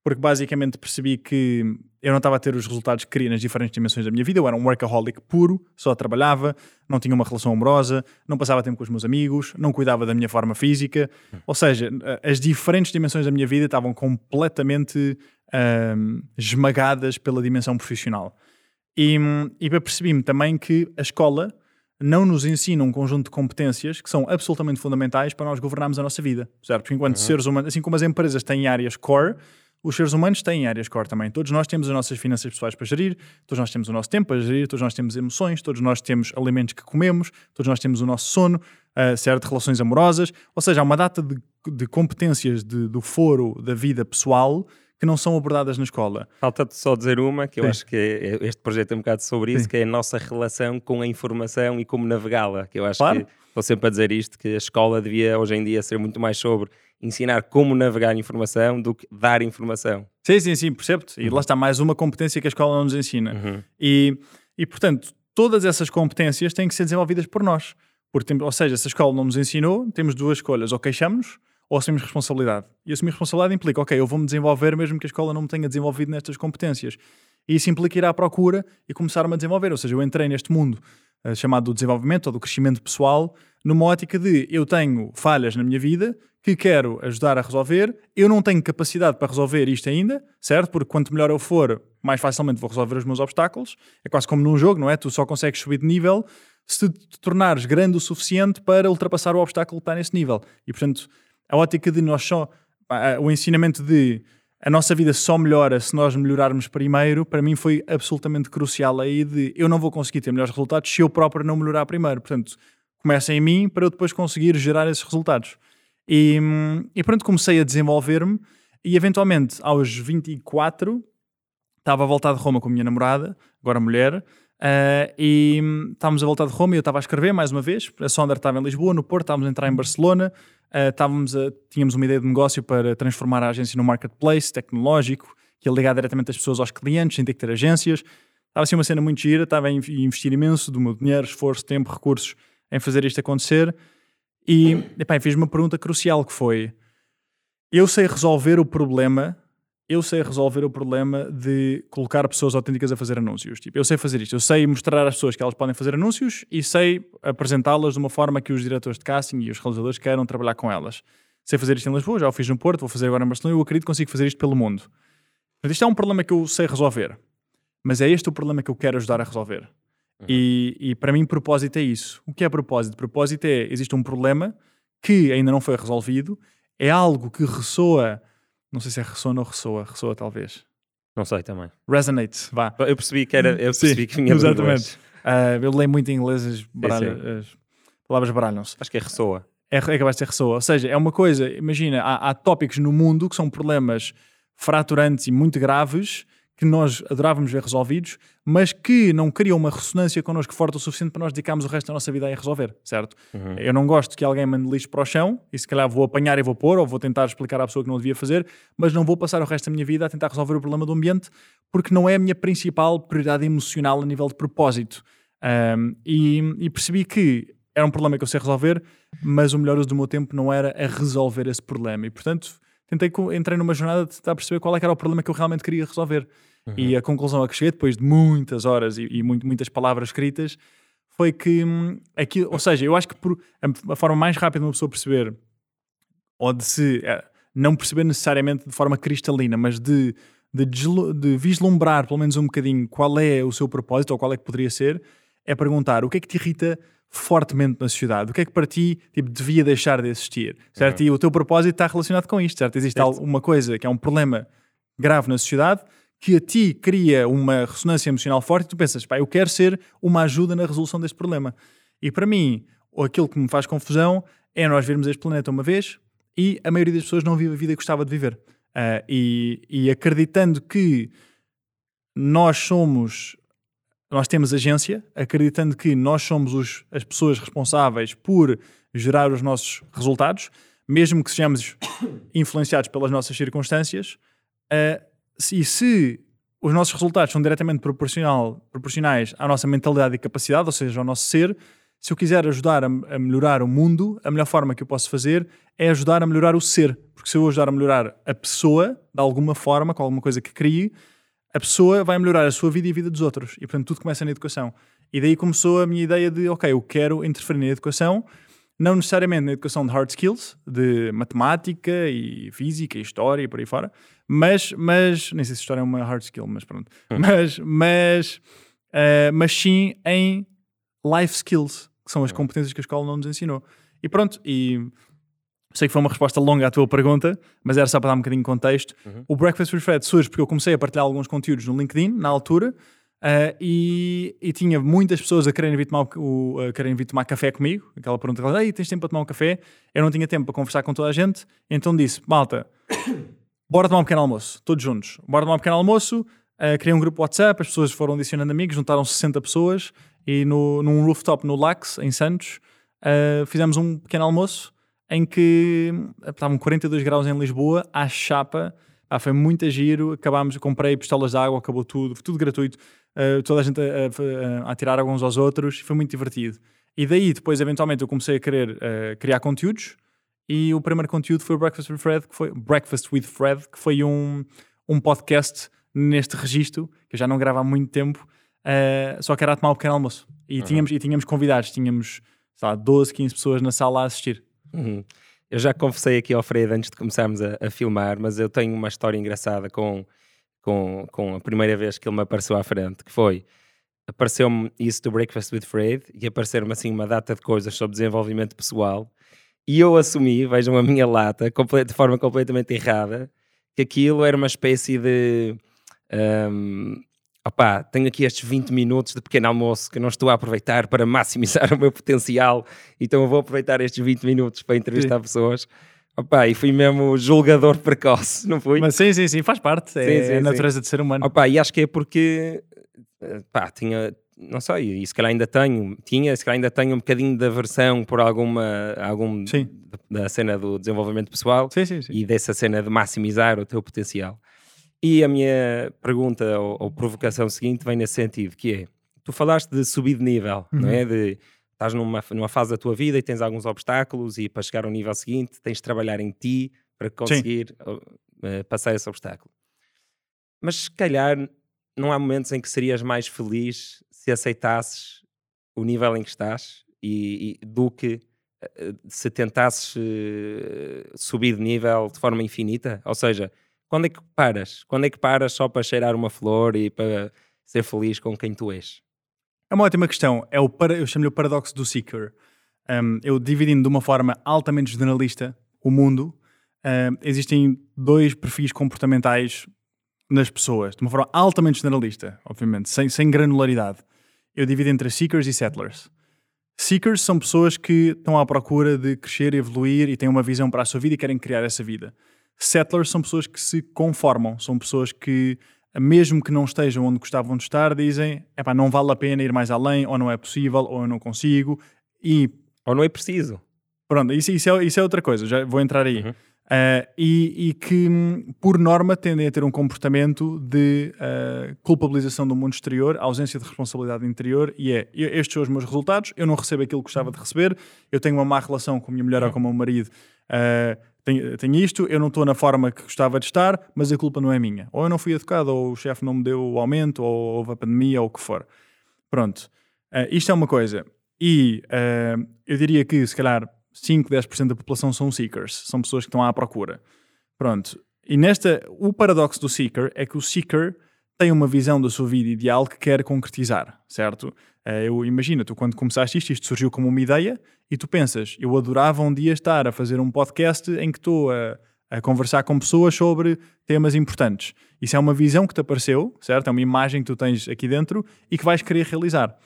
porque basicamente percebi que eu não estava a ter os resultados que queria nas diferentes dimensões da minha vida. Eu era um workaholic puro, só trabalhava, não tinha uma relação amorosa, não passava tempo com os meus amigos, não cuidava da minha forma física. Ou seja, as diferentes dimensões da minha vida estavam completamente um, esmagadas pela dimensão profissional. E, e percebi-me também que a escola não nos ensina um conjunto de competências que são absolutamente fundamentais para nós governarmos a nossa vida, certo? Porque enquanto uhum. seres humanos, assim como as empresas têm áreas core, os seres humanos têm áreas core também. Todos nós temos as nossas finanças pessoais para gerir, todos nós temos o nosso tempo para gerir, todos nós temos emoções, todos nós temos alimentos que comemos, todos nós temos o nosso sono, uh, certo? Relações amorosas. Ou seja, há uma data de, de competências de, do foro da vida pessoal que não são abordadas na escola. Falta-te só dizer uma, que eu Sim. acho que é, este projeto é um bocado sobre isso, Sim. que é a nossa relação com a informação e como navegá-la. Que eu acho claro. que estou sempre a dizer isto, que a escola devia hoje em dia ser muito mais sobre ensinar como navegar informação do que dar informação. Sim, sim, sim, percebo-te. E uhum. lá está mais uma competência que a escola não nos ensina. Uhum. E, e, portanto, todas essas competências têm que ser desenvolvidas por nós. Porque, ou seja, se a escola não nos ensinou, temos duas escolhas. Ou queixamos-nos, ou assumimos responsabilidade. E assumir responsabilidade implica, ok, eu vou-me desenvolver mesmo que a escola não me tenha desenvolvido nestas competências. E isso implica ir à procura e começar-me a desenvolver. Ou seja, eu entrei neste mundo uh, chamado do desenvolvimento ou do crescimento pessoal numa ótica de eu tenho falhas na minha vida que quero ajudar a resolver, eu não tenho capacidade para resolver isto ainda, certo? Porque quanto melhor eu for, mais facilmente vou resolver os meus obstáculos. É quase como num jogo, não é? Tu só consegues subir de nível se te tornares grande o suficiente para ultrapassar o obstáculo que está nesse nível. E portanto, a ótica de nós só. O ensinamento de a nossa vida só melhora se nós melhorarmos primeiro, para mim foi absolutamente crucial aí de eu não vou conseguir ter melhores resultados se eu próprio não melhorar primeiro. Portanto, começa em mim para eu depois conseguir gerar esses resultados. E, e pronto, comecei a desenvolver-me e eventualmente aos 24 estava a voltar de Roma com a minha namorada, agora mulher, uh, e estávamos a voltar de Roma e eu estava a escrever mais uma vez. A Sonder estava em Lisboa, no Porto, estávamos a entrar em Barcelona, uh, estávamos a, tínhamos uma ideia de negócio para transformar a agência num marketplace tecnológico, que ia ligar diretamente as pessoas aos clientes, sem ter que ter agências. Estava assim uma cena muito gira, estava a investir imenso do meu dinheiro, esforço, tempo, recursos em fazer isto acontecer. E epá, fiz uma pergunta crucial que foi: eu sei resolver o problema, eu sei resolver o problema de colocar pessoas autênticas a fazer anúncios. Tipo, eu sei fazer isto, eu sei mostrar às pessoas que elas podem fazer anúncios e sei apresentá-las de uma forma que os diretores de casting e os realizadores queiram trabalhar com elas. Sei fazer isto em Lisboa, já o fiz no Porto, vou fazer agora em Barcelona e eu acredito que consigo fazer isto pelo mundo. Mas isto é um problema que eu sei resolver. Mas é este o problema que eu quero ajudar a resolver. Uhum. E, e para mim, propósito é isso. O que é propósito? Propósito é: existe um problema que ainda não foi resolvido, é algo que ressoa, não sei se é ressona ou ressoa, ressoa talvez. Não sei também. Resonate, vá. Eu percebi que era, eu percebi Sim, que vinha Exatamente. Uh, eu leio muito em inglês, as, baralho, as palavras baralham-se. Acho que é ressoa. É, é capaz de ser ressoa. Ou seja, é uma coisa, imagina, há, há tópicos no mundo que são problemas fraturantes e muito graves que nós adorávamos ver resolvidos, mas que não criam uma ressonância connosco forte o suficiente para nós dedicarmos o resto da nossa vida a resolver, certo? Uhum. Eu não gosto que alguém mande lixo para o chão e se calhar vou apanhar e vou pôr, ou vou tentar explicar à pessoa que não devia fazer, mas não vou passar o resto da minha vida a tentar resolver o problema do ambiente porque não é a minha principal prioridade emocional a nível de propósito. Um, e, e percebi que era um problema que eu sei resolver, mas o melhor uso do meu tempo não era a resolver esse problema. E portanto tentei entrei numa jornada de tentar perceber qual é era o problema que eu realmente queria resolver. Uhum. E a conclusão a que cheguei, depois de muitas horas e, e muito, muitas palavras escritas, foi que, hum, aqui, ou seja, eu acho que por, a, a, forma mais rápida de uma pessoa perceber, ou de se, é, não perceber necessariamente de forma cristalina, mas de, de, de vislumbrar pelo menos um bocadinho qual é o seu propósito ou qual é que poderia ser, é perguntar o que é que te irrita fortemente na sociedade? O que é que para ti tipo, devia deixar de existir? Certo? Uhum. E o teu propósito está relacionado com isto, certo? Existe certo. alguma coisa que é um problema grave na sociedade que a ti cria uma ressonância emocional forte e tu pensas, pá, eu quero ser uma ajuda na resolução deste problema. E para mim, aquilo que me faz confusão é nós vermos este planeta uma vez e a maioria das pessoas não vive a vida que gostava de viver. Uh, e, e acreditando que nós somos nós temos agência, acreditando que nós somos os, as pessoas responsáveis por gerar os nossos resultados, mesmo que sejamos influenciados pelas nossas circunstâncias, uh, e se os nossos resultados são diretamente proporcional, proporcionais à nossa mentalidade e capacidade, ou seja, ao nosso ser, se eu quiser ajudar a, a, melhorar o mundo, a melhor forma que eu posso fazer é ajudar a melhorar o ser. Porque se eu ajudar a melhorar a pessoa, de alguma forma, com alguma coisa que crie, a pessoa vai melhorar a sua vida e a vida dos outros. E, portanto, tudo começa na educação. E daí começou a minha ideia de, ok, eu quero interferir na educação, não necessariamente na educação de hard skills, de matemática e física e história e por aí fora, mas, mas nem sei se história é uma hard skill, mas pronto, hum. mas, mas, uh, mas sim em life skills, que são as competências que a escola não nos ensinou. E pronto, e sei que foi uma resposta longa à tua pergunta, mas era só para dar um bocadinho de contexto. Uhum. O Breakfast with Fred surge porque eu comecei a partilhar alguns conteúdos no LinkedIn, na altura, uh, e, e, tinha muitas pessoas a quererem vir, tomar, o, a quererem vir tomar café comigo. Aquela pergunta, Ei, tens tempo para tomar um café? Eu não tinha tempo para conversar com toda a gente, então disse, malta, bora tomar um pequeno almoço, todos juntos. Bora tomar um pequeno almoço, uh, criei um grupo WhatsApp, as pessoas foram adicionando amigos, juntaram 60 pessoas, e no, num rooftop no Lax, em Santos, uh, fizemos um pequeno almoço em que estavam 42 graus em Lisboa, à chapa, ah, foi muito giro, acabámos, comprei pistolas de água, acabou tudo, tudo gratuito, uh, toda a gente a, a, a, tirar alguns aos outros, foi muito divertido. E daí, depois, eventualmente, eu comecei a querer uh, criar conteúdos, e o primeiro conteúdo foi o Breakfast with Fred, que foi, Breakfast with Fred, que foi um, um podcast neste registro, que eu já não gravo há muito tempo, uh, só que era a tomar o um pequeno almoço. E, uhum. tínhamos, e tínhamos convidados, tínhamos, sei lá, 12, 15 pessoas na sala a assistir. Uhum. Eu já confessei aqui ao Fred antes de começarmos a, a, filmar, mas eu tenho uma história engraçada com, com, com a primeira vez que ele me apareceu à frente, que foi apareceu-me isso do Breakfast with Fred e apareceram-me assim uma data de coisas sobre desenvolvimento pessoal e eu assumi, vejam a minha lata, de forma completamente errada, que aquilo era uma espécie de um, opá, tenho aqui estes 20 minutos de pequeno almoço que não estou a aproveitar para maximizar o meu potencial, então eu vou aproveitar estes 20 minutos para entrevistar sim. pessoas. Opa, e fui mesmo julgador precoce, não fui? Mas sim, sim, sim, faz parte, é, sim, sim, a natureza sim. de ser humano. Opa, e acho que é porque, pá, tinha, não sei, e se calhar ainda tenho, tinha, se calhar ainda tenho um bocadinho de aversão por alguma, algum da cena do desenvolvimento pessoal e dessa cena de maximizar o teu potencial. E a minha pergunta ou, ou, provocação seguinte vem nesse sentido, que é, tu falaste de subir de nível, uhum. não é? De, estás numa, numa fase da tua vida e tens alguns obstáculos e para chegar ao nível seguinte tens de trabalhar em ti para conseguir uh, passar esse obstáculo. Mas se calhar não há momentos em que serias mais feliz se aceitasses o nível em que estás e, e do que uh, se tentasses uh, subir de nível de forma infinita? Ou seja, quando é que paras? Quando é que paras só para cheirar uma flor e para ser feliz com quem tu és? É uma ótima questão. É o para, eu chamo-lhe o paradoxo do seeker. Um, eu dividindo de uma forma altamente generalista o mundo, um, existem dois perfis comportamentais nas pessoas, de uma forma altamente generalista, obviamente, sem, sem granularidade. Eu divido entre seekers e settlers. Seekers são pessoas que estão à procura de crescer, evoluir e têm uma visão para a sua vida e querem criar essa vida. Settlers são pessoas que se conformam, são pessoas que, mesmo que não estejam onde gostavam de estar, dizem: não vale a pena ir mais além, ou não é possível, ou eu não consigo, e. Ou não é preciso. Pronto, isso, isso, é, isso é outra coisa, já vou entrar aí. Uhum. Uh, e, e, que, por norma, tendem a ter um comportamento de uh, culpabilização do mundo exterior, ausência de responsabilidade interior, e é, estes são os meus resultados, eu não recebo aquilo que gostava de receber, eu tenho uma má relação com a minha mulher ou com o meu marido, uh, tenho, tenho isto, eu não estou na forma que gostava de estar, mas a culpa não é minha. Ou eu não fui educado, ou o chefe não me deu o aumento, ou houve a pandemia, ou o que for. Pronto. Uh, isto é uma coisa. E uh, eu diria que, se calhar, 5, 10% da população são seekers. São pessoas que estão à procura. Pronto. E nesta, o paradoxo do seeker é que o seeker tem uma visão da sua vida ideal que quer concretizar, certo? Eh, eu imagino, tu quando começaste isto, isto surgiu como uma ideia e tu pensas, eu adorava um dia estar a fazer um podcast em que estou a, a conversar com pessoas sobre temas importantes. Isso é uma visão que te apareceu, certo? É uma imagem que tu tens aqui dentro e que vais querer realizar.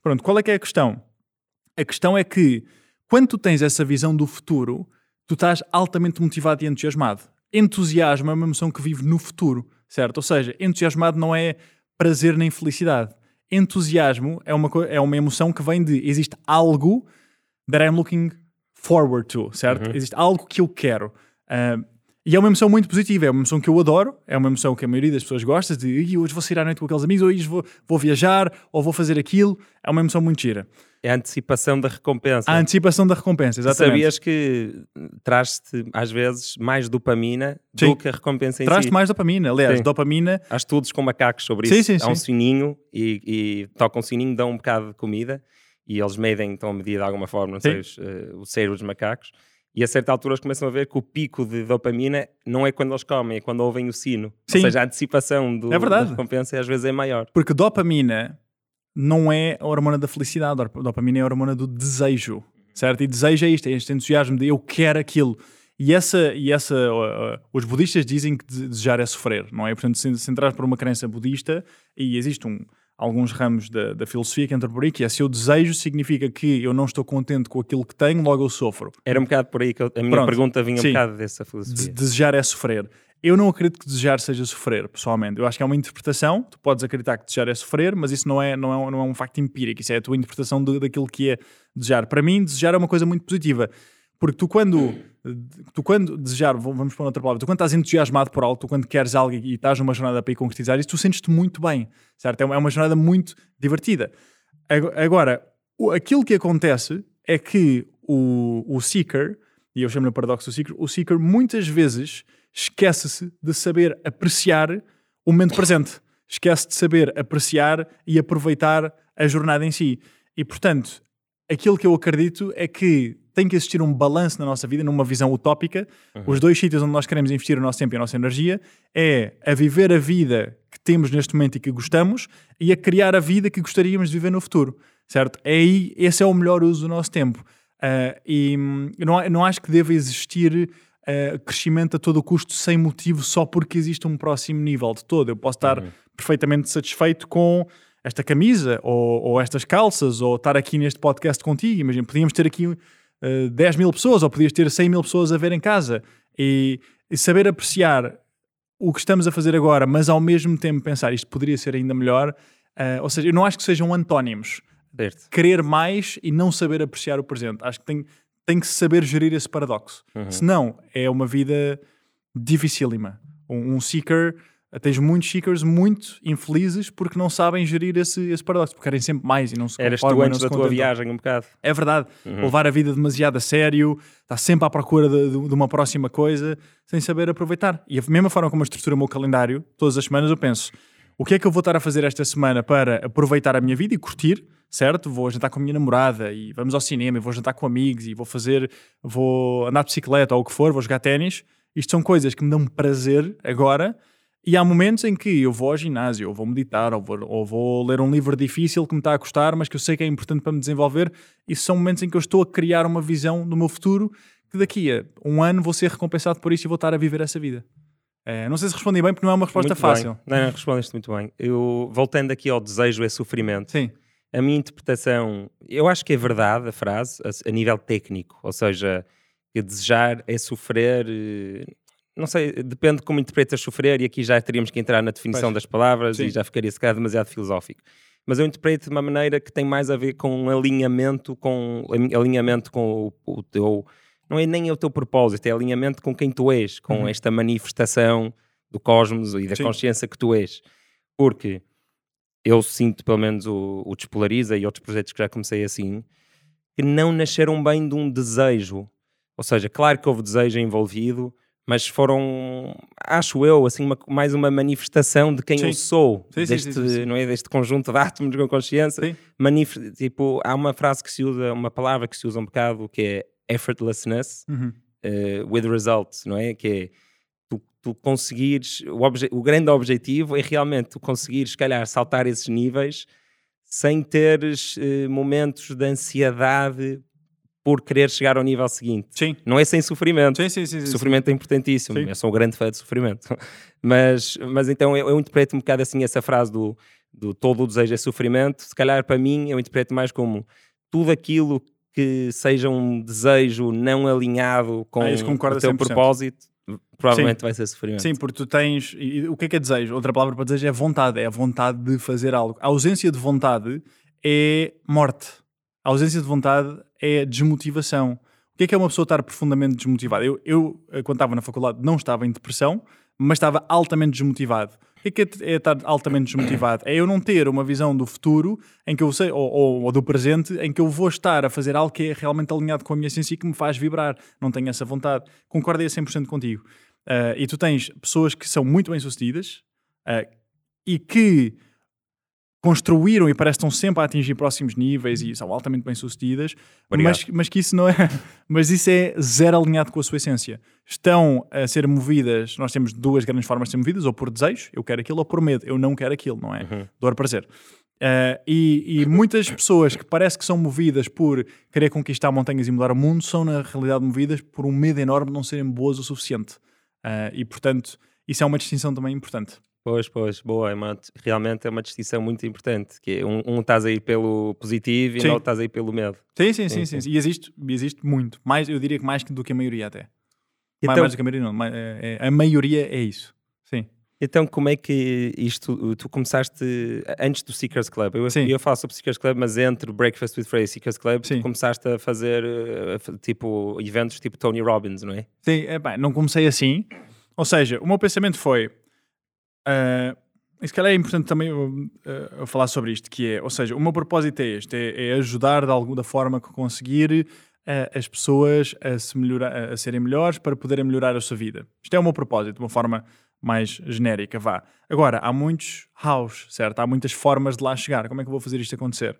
Pronto, qual é que é a questão? A questão é que quando tu tens essa visão do futuro, tu estás altamente motivado e entusiasmado. Entusiasmo é uma emoção que vive no futuro, certo? Ou seja, entusiasmado não é prazer nem felicidade entusiasmo é uma, é uma emoção que vem de existe algo that I'm looking forward to, certo? Uhum. Existe algo que eu quero. Uh, e é uma emoção muito positiva, é uma emoção que eu adoro, é uma emoção que a maioria das pessoas gosta, de hoje vou sair à noite com aqueles amigos, ou hoje vou, vou viajar, ou vou fazer aquilo, é uma emoção muito gira. É a antecipação da recompensa. A antecipação da recompensa, exatamente. Sabias que traz-te, às vezes, mais dopamina sim. do que a recompensa em traz si. Traz-te mais dopamina. Aliás, sim. dopamina... Há estudos com macacos sobre sim, isso. Sim, Há um sininho e, e tocam um sininho, dão um bocado de comida e eles medem, estão a medir de alguma forma, não sei, os, uh, o cérebro dos macacos e a certa altura eles começam a ver que o pico de dopamina não é quando eles comem, é quando ouvem o sino. Sim. Ou seja, a antecipação do, é da recompensa às vezes é maior. Porque dopamina não é a hormona da felicidade, a dopamina é a hormona do desejo, certo? E desejo é isto, é este entusiasmo de eu quero aquilo. E essa, e essa uh, uh, os budistas dizem que desejar é sofrer, não é? Portanto, se, se entrar por uma crença budista, e existe um, alguns ramos da, da filosofia que aí, que é se eu desejo, significa que eu não estou contente com aquilo que tenho, logo eu sofro. Era um bocado por aí que eu, a minha Pronto, pergunta vinha sim, um bocado dessa filosofia. De, desejar é sofrer. Eu não acredito que desejar seja sofrer, pessoalmente. Eu acho que é uma interpretação. Tu podes acreditar que desejar é sofrer, mas isso não é, não é, não é um facto empírico. Isso é a tua interpretação de, daquilo que é desejar. Para mim, desejar é uma coisa muito positiva. Porque tu quando, tu quando desejar, vamos pôr outra palavra, tu quando estás entusiasmado por algo, tu quando queres algo e estás numa jornada para ir concretizar isso, tu sentes-te muito bem, certo? É uma, é jornada muito divertida. Agora, aquilo que acontece é que o, o seeker, e eu chamo-lhe o paradoxo do seeker, o seeker muitas vezes esquece-se de saber apreciar o momento presente. Esquece de saber apreciar e aproveitar a jornada em si. E, portanto, aquilo que eu acredito é que tem que existir um balanço na nossa vida, numa visão utópica. Uhum. Os dois sítios onde nós queremos investir o nosso tempo e a nossa energia é a viver a vida que temos neste momento e que gostamos e a criar a vida que gostaríamos de viver no futuro, certo? É aí, esse é o melhor uso do nosso tempo. Uh, e hum, não, não acho que deva existir uh, crescimento a todo custo sem motivo só porque existe um próximo nível de todo. Eu posso estar uhum. perfeitamente satisfeito com esta camisa ou, ou, estas calças ou estar aqui neste podcast contigo. Imagina, podíamos ter aqui uh, eh, 10 mil pessoas ou podias ter 100 mil pessoas a ver em casa e, e, saber apreciar o que estamos a fazer agora, mas ao mesmo tempo pensar isto poderia ser ainda melhor. Uh, ou seja, eu não acho que sejam antónimos. Certo. Querer mais e não saber apreciar o presente. Acho que tem, tem que saber gerir esse paradoxo. Uhum. Senão, é uma vida dificílima. Um, um seeker tens muitos seekers muito infelizes porque não sabem gerir esse, esse paradoxo, porque querem sempre mais e não se Eras tu antes da tua viagem um bocado. É verdade. Uhum. Levar a vida demasiado a sério, estar sempre à procura de, de, de, uma próxima coisa, sem saber aproveitar. E a mesma forma como eu estruturo o meu calendário, todas as semanas eu penso, o que é que eu vou estar a fazer esta semana para aproveitar a minha vida e curtir, certo? Vou jantar com a minha namorada e vamos ao cinema, e vou jantar com amigos e vou fazer, vou andar de bicicleta ou o que for, vou jogar ténis. Isto são coisas que me dão prazer agora, e há momentos em que eu vou ao ginásio, ou vou meditar, ou vou, ou vou ler um livro difícil que me está a custar, mas que eu sei que é importante para me desenvolver. E são momentos em que eu estou a criar uma visão do meu futuro que daqui a um ano vou ser recompensado por isso e vou estar a viver essa vida. É, não sei se respondi bem, porque não é uma resposta muito fácil. Bem. Não, não, respondeste muito bem. Eu, voltando aqui ao desejo é sofrimento. Sim. A minha interpretação, eu acho que é verdade a frase, a, a nível técnico, ou seja, que desejar é sofrer eh, não sei, depende de como interpretas sofrer, e aqui já teríamos que entrar na definição pois. das palavras Sim. e já ficaria se calhar demasiado filosófico. Mas eu interpreto de uma maneira que tem mais a ver com um alinhamento com alinhamento com o, o teu não é nem o teu propósito, é alinhamento com quem tu és, com uhum. esta manifestação do cosmos e da Sim. consciência que tu és. Porque eu sinto, pelo menos o, o Despolariza e outros projetos que já comecei assim, que não nasceram bem de um desejo. Ou seja, claro que houve desejo envolvido, mas foram, acho eu, assim, uma, mais uma manifestação de quem sim. eu sou, sim, deste, sim, não é, deste conjunto de átomos com consciência. Manif tipo, há uma frase que se usa, uma palavra que se usa um bocado que é effortlessness uhum. uh, with results, não é? Que é tu, tu conseguires, o, o grande objetivo é realmente tu conseguires, se calhar, saltar esses níveis sem teres uh, momentos de ansiedade por querer chegar ao nível seguinte. Sim. Não é sem sofrimento. Sim, sim, sim. sim sofrimento é importantíssimo. Sim. Eu sou um grande fã de sofrimento. Mas, mas então eu, eu interpreto um bocado assim essa frase do, do todo o desejo é sofrimento. Se calhar para mim eu interpreto mais como tudo aquilo que seja um desejo não alinhado com ah, o teu 100%. propósito provavelmente Sim. vai ser sofrimento. Sim, porque tu tens. E, o que é que é desejo? Outra palavra para desejo é vontade, é a vontade de fazer algo. A ausência de vontade é morte. A ausência de vontade é desmotivação. O que é que é uma pessoa estar profundamente desmotivada? Eu, eu eh, quando estava na faculdade, não estava em depressão, mas estava altamente desmotivado. O que é, que é estar altamente desmotivado? É eu não ter uma visão do futuro em que eu sei, ou, ou, ou, do presente, em que eu vou estar a fazer algo que é realmente alinhado com a minha essência e que me faz vibrar. Não tenho essa vontade. Concordo a 100% contigo. Uh, e tu tens pessoas que são muito bem-sucedidas uh, e que construíram e parecem estão sempre a atingir próximos níveis e são altamente bem-sucedidas, mas, mas que isso não é, mas isso é zero alinhado com a sua essência. Estão a ser movidas, nós temos duas grandes formas de ser movidas, ou por desejo, eu quero aquilo, ou por medo, eu não quero aquilo, não é? Uhum. Dor prazer. Uh, e, e, muitas pessoas que parece que são movidas por querer conquistar montanhas e mudar o mundo são na realidade movidas por um medo enorme de não serem boas o suficiente. Uh, e portanto, isso é uma distinção também importante. Pois, pois, boa. É uma, realmente é uma distinção muito importante. Que é um, um estás aí pelo positivo e sim. não estás aí pelo medo. Sim, sim, sim. sim, sim. E existe, existe muito. Mais, eu diria que mais do que a maioria até. Então, mais, do que a maioria, não. É, é, a maioria é isso. Sim. Então, como é que isto. Tu começaste antes do Seekers Club? Eu, eu falo sobre o Seekers Club, mas entre Breakfast with Frey e Seekers Club, Sim. tu começaste a fazer eh, tipo eventos tipo Tony Robbins, não é? Sim, é, bem, não comecei assim. Ou seja, o meu pensamento foi Uh, se calhar é importante também uh, uh, falar sobre isto, que é, ou seja, o meu propósito é este, é, é ajudar de alguma forma que conseguir uh, as pessoas a, se melhorar, a serem melhores para poderem melhorar a sua vida. Isto é o meu propósito, de uma forma mais genérica, vá. Agora, há muitos hows, certo? Há muitas formas de lá chegar. Como é que eu vou fazer isto acontecer?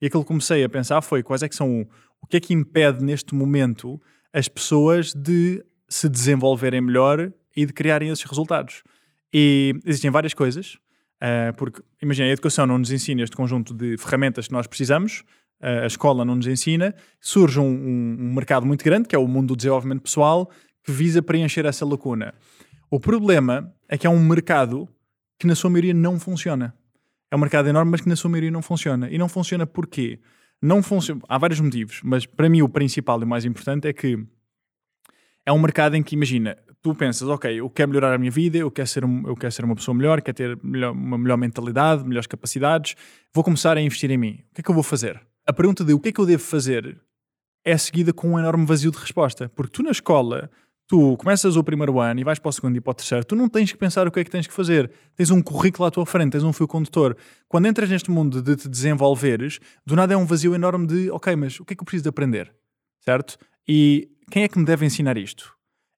E aquilo que comecei a pensar foi quais é que são, o que é que impede neste momento as pessoas de se desenvolverem melhor e de criarem esses resultados. E existem várias coisas, uh, porque imagina, a educação não nos ensina este conjunto de ferramentas que nós precisamos, uh, a escola não nos ensina, surge um, um, um, mercado muito grande, que é o mundo do desenvolvimento pessoal, que visa preencher essa lacuna. O problema é que é um mercado que na sua maioria não funciona. É um mercado enorme, mas que na sua maioria não funciona. E não funciona porquê? Não funciona. Há vários motivos, mas para mim o principal e o mais importante é que é um mercado em que, imagina, tu pensas, ok, eu quero melhorar a minha vida, eu quero ser, um, eu quero ser uma pessoa melhor, quero ter melhor, uma melhor mentalidade, melhores capacidades, vou começar a investir em mim. O que é que eu vou fazer? A pergunta de o que é que eu devo fazer é seguida com um enorme vazio de resposta. Porque tu na escola, tu começas o primeiro ano e vais para o segundo e para o terceiro, tu não tens que pensar o que é que tens que fazer. Tens um currículo à tua frente, tens um fio condutor. Quando entras neste mundo de te desenvolveres, do nada é um vazio enorme de, ok, mas o que é que eu preciso de aprender? Certo? E quem é que me deve ensinar isto?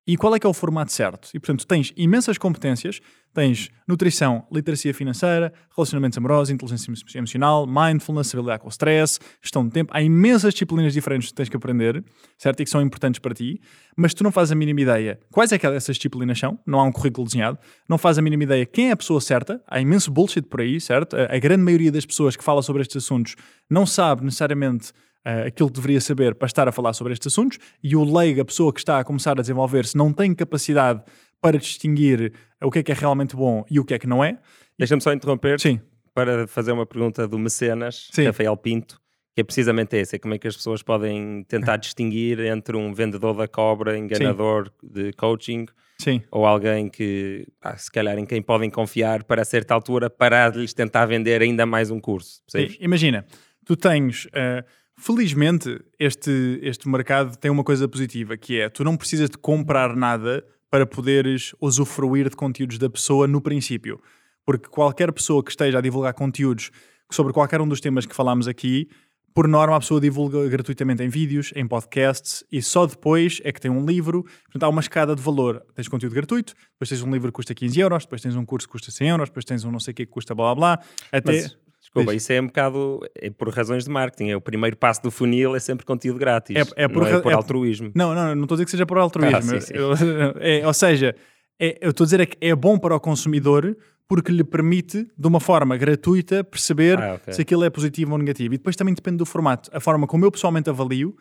e qual é que é o formato certo. E, portanto, tens imensas competências, tens nutrição, literacia financeira, relacionamentos amorosos, inteligência emocional, mindfulness, habilidade com o stress, gestão de tempo. Há imensas disciplinas diferentes que tens que aprender, certo? E que são importantes para ti, mas tu não fazes a mínima ideia quais é que essas disciplinas são, não há um currículo desenhado, não fazes a mínima ideia quem é a pessoa certa, há imenso bullshit por aí, certo? A, a grande maioria das pessoas que fala sobre estes assuntos não sabe necessariamente uh, aquilo que deveria saber para estar a falar sobre estes assuntos e o leigo, a pessoa que está a começar a desenvolver-se, não tem capacidade para distinguir o que é que é realmente bom e o que é que não é. Deixa-me só interromper Sim. para fazer uma pergunta do Mecenas, Sim. Rafael Pinto, que é precisamente esse, é como é que as pessoas podem tentar distinguir entre um vendedor da cobra, enganador Sim. de coaching, Sim. ou alguém que, ah, se calhar, em quem podem confiar para a certa altura, para lhes tentar vender ainda mais um curso. Imagina, tu tens... Uh, Felizmente, este, este mercado tem uma coisa positiva, que é tu não precisas de comprar nada para poderes usufruir de conteúdos da pessoa no princípio. Porque qualquer pessoa que esteja a divulgar conteúdos sobre qualquer um dos temas que falámos aqui, por norma a pessoa divulga gratuitamente em vídeos, em podcasts e só depois é que tem um livro. Portanto, há uma escada de valor. Tens conteúdo gratuito, depois tens um livro que custa 15 euros, depois tens um curso que custa 100 euros, depois tens um não sei o que que custa blá blá blá. Até... Mas Desculpa, isso é um bocado é por razões de marketing. É o primeiro passo do funil é sempre conteúdo grátis. É, é por, não é por é, altruísmo. Não, não, não estou a dizer que seja por altruísmo. Ah, sim, sim. Eu, é, ou seja, é, eu estou a dizer que é bom para o consumidor porque lhe permite, de uma forma gratuita, perceber ah, okay. se aquilo é positivo ou negativo. E depois também depende do formato. A forma como eu pessoalmente avalio,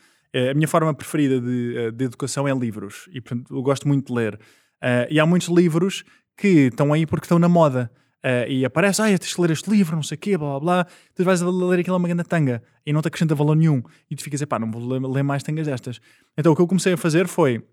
a minha forma preferida de, eh, de educação é livros. E portanto, eu gosto muito de ler. Uh, e há muitos livros que estão aí porque estão na moda. Uh, e aparece, ah, tens de ler este livro, não sei o quê, blá blá blá. Tu vais a ler aquilo é uma grande tanga e não te acrescenta valor nenhum. E tu ficas, pá, não vou ler, mais tangas destas. Então o que eu comecei a fazer foi,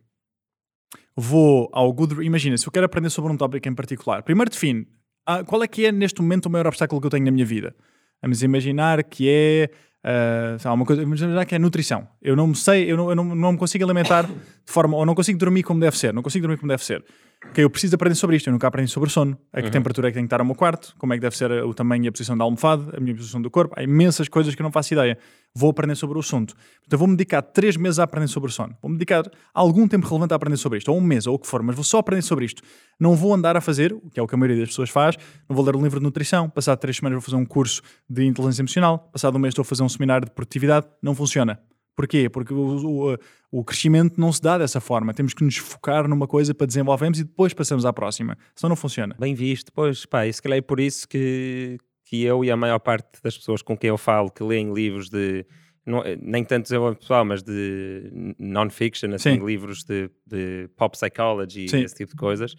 vou ao Goodreads, imagina, se eu quero aprender sobre um tópico em particular, primeiro define, ah, qual é que é neste momento o maior obstáculo que eu tenho na minha vida? Vamos imaginar que é Uh, uma coisa, já que é nutrição. Eu não sei, eu não, eu não, não me consigo alimentar de forma, ou não consigo dormir como deve ser, não consigo dormir como deve ser. Ok, eu preciso aprender sobre isto, eu nunca aprendi sobre sono. A que uhum. temperatura é que tem que estar o meu quarto, como é que deve ser o tamanho e a posição da almofada, a minha posição do corpo. Há imensas coisas que eu não faço ideia. Vou aprender sobre o assunto. Então vou-me dedicar três meses a aprender sobre o sono. Vou-me dedicar algum tempo relevante a aprender sobre isto, ou um mês, ou o que for, mas vou só aprender sobre isto. Não vou andar a fazer, o que é o que a maioria das pessoas faz, não vou ler um livro de nutrição, passado três semanas vou fazer um curso de inteligência emocional, passado um mês estou a fazer um seminário de produtividade. Não funciona. Porquê? Porque o, o, o, crescimento não se dá dessa forma. Temos que nos focar numa coisa para desenvolvermos e depois passamos à próxima. Senão não funciona. Bem visto. Pois, pá, e se calhar é por isso que, que eu e a maior parte das pessoas com quem eu falo que leem livros de. Não, nem tanto desenvolvimento pessoal, mas de non-fiction, assim, livros de, de pop psychology e esse tipo de coisas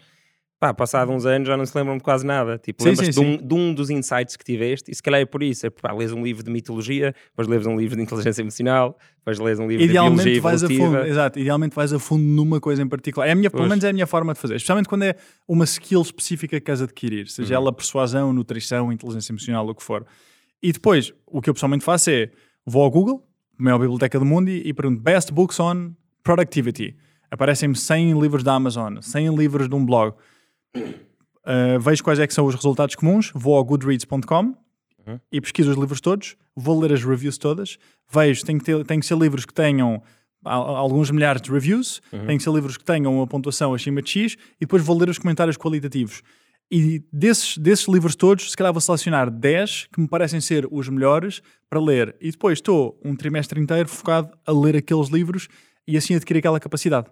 pá, passado uns anos já não se lembram de quase nada. Tipo, lembras de, um, de, um, dos insights que tiveste, e se calhar é por isso, é pá, lês um livro de mitologia, depois lês um livro de inteligência emocional, depois lês um livro idealmente de biologia vais evolutiva. a fundo, Exato, idealmente vais a fundo numa coisa em particular. É a minha, pelo menos é a minha forma de fazer, especialmente quando é uma skill específica que queres adquirir, seja uhum. ela persuasão, nutrição, inteligência emocional, o que for. E depois, o que eu pessoalmente faço é, vou ao Google, maior biblioteca do mundo, e, e pergunto, best books on productivity. Aparecem-me 100 livros da Amazon, 100 livros de um blog Uh, vejo quais é que são os resultados comuns, vou ao goodreads.com uhum. e pesquiso os livros todos, vou ler as reviews todas, vejo, tem que, ter, tem que ser livros que tenham alguns milhares de reviews, uhum. tem que ser livros que tenham uma pontuação acima de X e depois vou ler os comentários qualitativos. E desses, desses livros todos, se calhar vou selecionar 10 que me parecem ser os melhores para ler. E depois estou um trimestre inteiro focado a ler aqueles livros e assim adquirir aquela capacidade.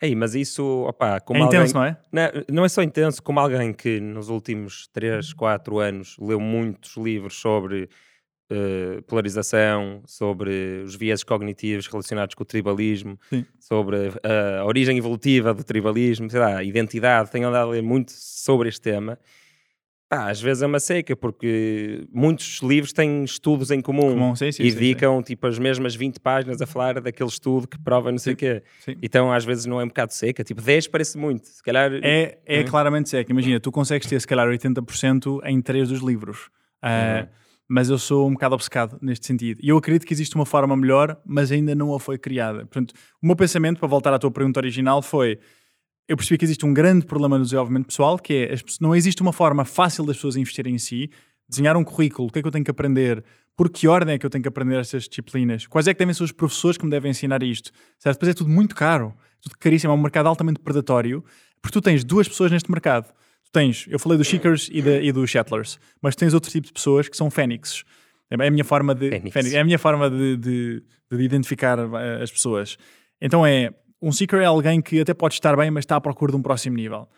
Ei, mas isso, opa, como é alguém, intenso, não é? Não, não, é só intenso, como alguém que nos últimos 3, 4 anos leu muitos livros sobre uh, polarização, sobre os viés cognitivos relacionados com o tribalismo, Sim. sobre a origem evolutiva do tribalismo, sei lá, identidade, tenho andado a ler muito sobre este tema Pá, às vezes é uma seca, porque muitos livros têm estudos em comum, comum sim, sim, e dedicam tipo as mesmas 20 páginas a falar daquele estudo que prova não sei o quê. Então às vezes não é um bocado seca, tipo 10 parece muito, se calhar... É, é hum. claramente seca, imagina, tu consegues ter se calhar 80% em 3 dos livros, uh, mas eu sou um bocado obcecado neste sentido. E eu acredito que existe uma forma melhor, mas ainda não a foi criada. Portanto, o meu pensamento, para voltar à tua pergunta original, foi eu percebi que existe um grande problema no desenvolvimento pessoal, que é não existe uma forma fácil das pessoas investirem em si, desenhar um currículo, o que é que eu tenho que aprender, por que ordem é que eu tenho que aprender estas disciplinas, quais é que devem ser os professores que me devem ensinar isto, certo? Depois é tudo muito caro, tudo caríssimo, é um mercado altamente predatório, porque tu tens duas pessoas neste mercado. Tu tens, eu falei dos Seekers e, de, e dos Shettlers, mas tens outro tipo de pessoas que são Fênix. É a minha forma de, Fênix. é a minha forma de, de, de identificar eh, as pessoas. Então é, um seeker é alguém que até pode estar bem, mas está à procura de um próximo nível.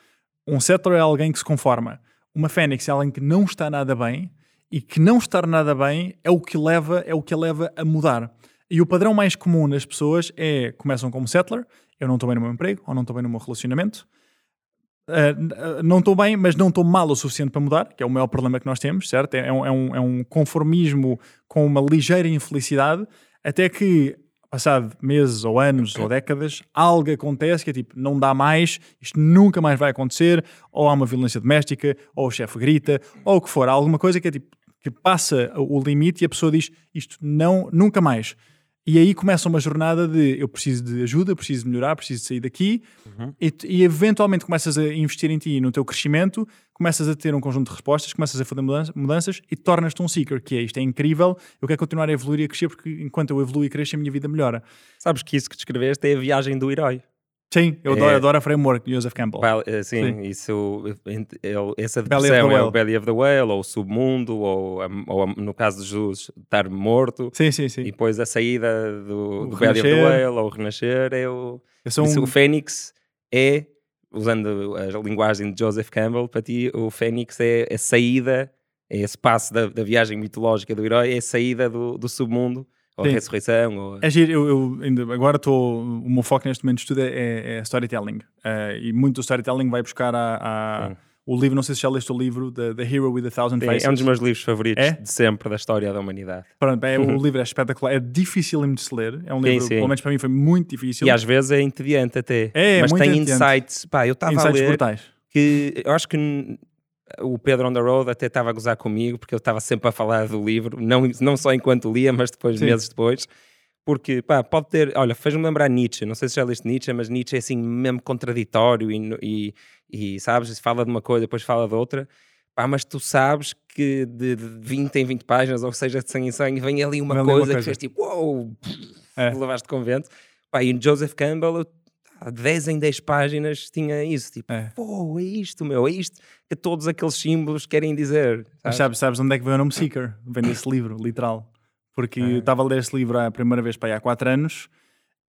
Um settler é alguém que se conforma. Uma fênix é alguém que não está nada bem e que não estar nada bem é o que leva, é o que a leva a mudar. E o padrão mais comum nas pessoas é começam como settler, eu não estou bem no meu emprego ou não estou bem no meu relacionamento. Uh, não estou bem, mas não estou mal o suficiente para mudar, que é o maior problema que nós temos, certo? É, é, um, é, um, é um conformismo com uma ligeira infelicidade, até que passado meses ou anos ou décadas, algo acontece que é tipo, não dá mais, isto nunca mais vai acontecer, ou há uma violência doméstica, ou o chefe grita, ou o que for, alguma coisa que é tipo, que passa o limite e a pessoa diz isto não, nunca mais. E aí começa uma jornada de eu preciso de ajuda, preciso de melhorar, preciso de sair daqui uhum. e, e, eventualmente começas a investir em ti e no teu crescimento, começas a ter um conjunto de respostas, começas a fazer mudanças e tornas-te um seeker, que é isto é incrível, eu quero continuar a evoluir e a crescer porque enquanto eu evoluo e cresço a minha vida melhora. Sabes que isso que descreveste é a viagem do herói. Sim, eu adoro, é, adoro a framework de Joseph Campbell. Well, eh, sim, sim, isso, essa depressão é o Belly of the Whale, ou o submundo, ou, ou no caso de Jesus, estar morto. Sim, sim, sim. E depois a saída do, do Belly of the Whale, ou o renascer, é o... Isso. O Fênix é, usando a linguagem de Joseph Campbell, para ti o Fênix é a saída, é esse passo da, da viagem mitológica do herói, é a saída do, do submundo ou ressurreição. Ou... É giro, eu, eu ainda, agora estou. O meu foco neste momento de estudo é, é storytelling. Uh, e muito do storytelling vai buscar a. a o livro, não sei se já leste o livro, The, The Hero with a Thousand Faces. É um dos meus livros favoritos é? de sempre da história da humanidade. Pronto, é, o livro é espetacular, é difícil de se ler. É um livro, sim, sim. pelo menos para mim, foi muito difícil. E às vezes é entediante até. É, é Mas tem insights. Pá, eu estava a ler brutais. que eu acho que o Pedro on the Road até estava a gozar comigo, porque eu estava sempre a falar do livro, não, não só enquanto lia, mas depois, Sim. meses depois. Porque, pá, pode ter. Olha, fez-me lembrar Nietzsche. Não sei se já leste Nietzsche, mas Nietzsche é assim mesmo contraditório e, e, e sabes, fala de uma coisa, depois fala de outra. Pá, mas tu sabes que de, de 20 em 20 páginas, ou seja, de 100 em 100, vem ali uma, coisa, uma coisa, que fez tipo, uou, wow, é. levaste convento. Pá, e Joseph Campbell, eu, 10 em 10 páginas tinha isso, tipo, é. Pô, é isto, meu, é isto que todos aqueles símbolos querem dizer. Sabes? Mas sabes, sabes onde é que veio o nome Seeker? Vem desse livro, literal. Porque eu estava a ler esse livro a primeira vez para aí há 4 anos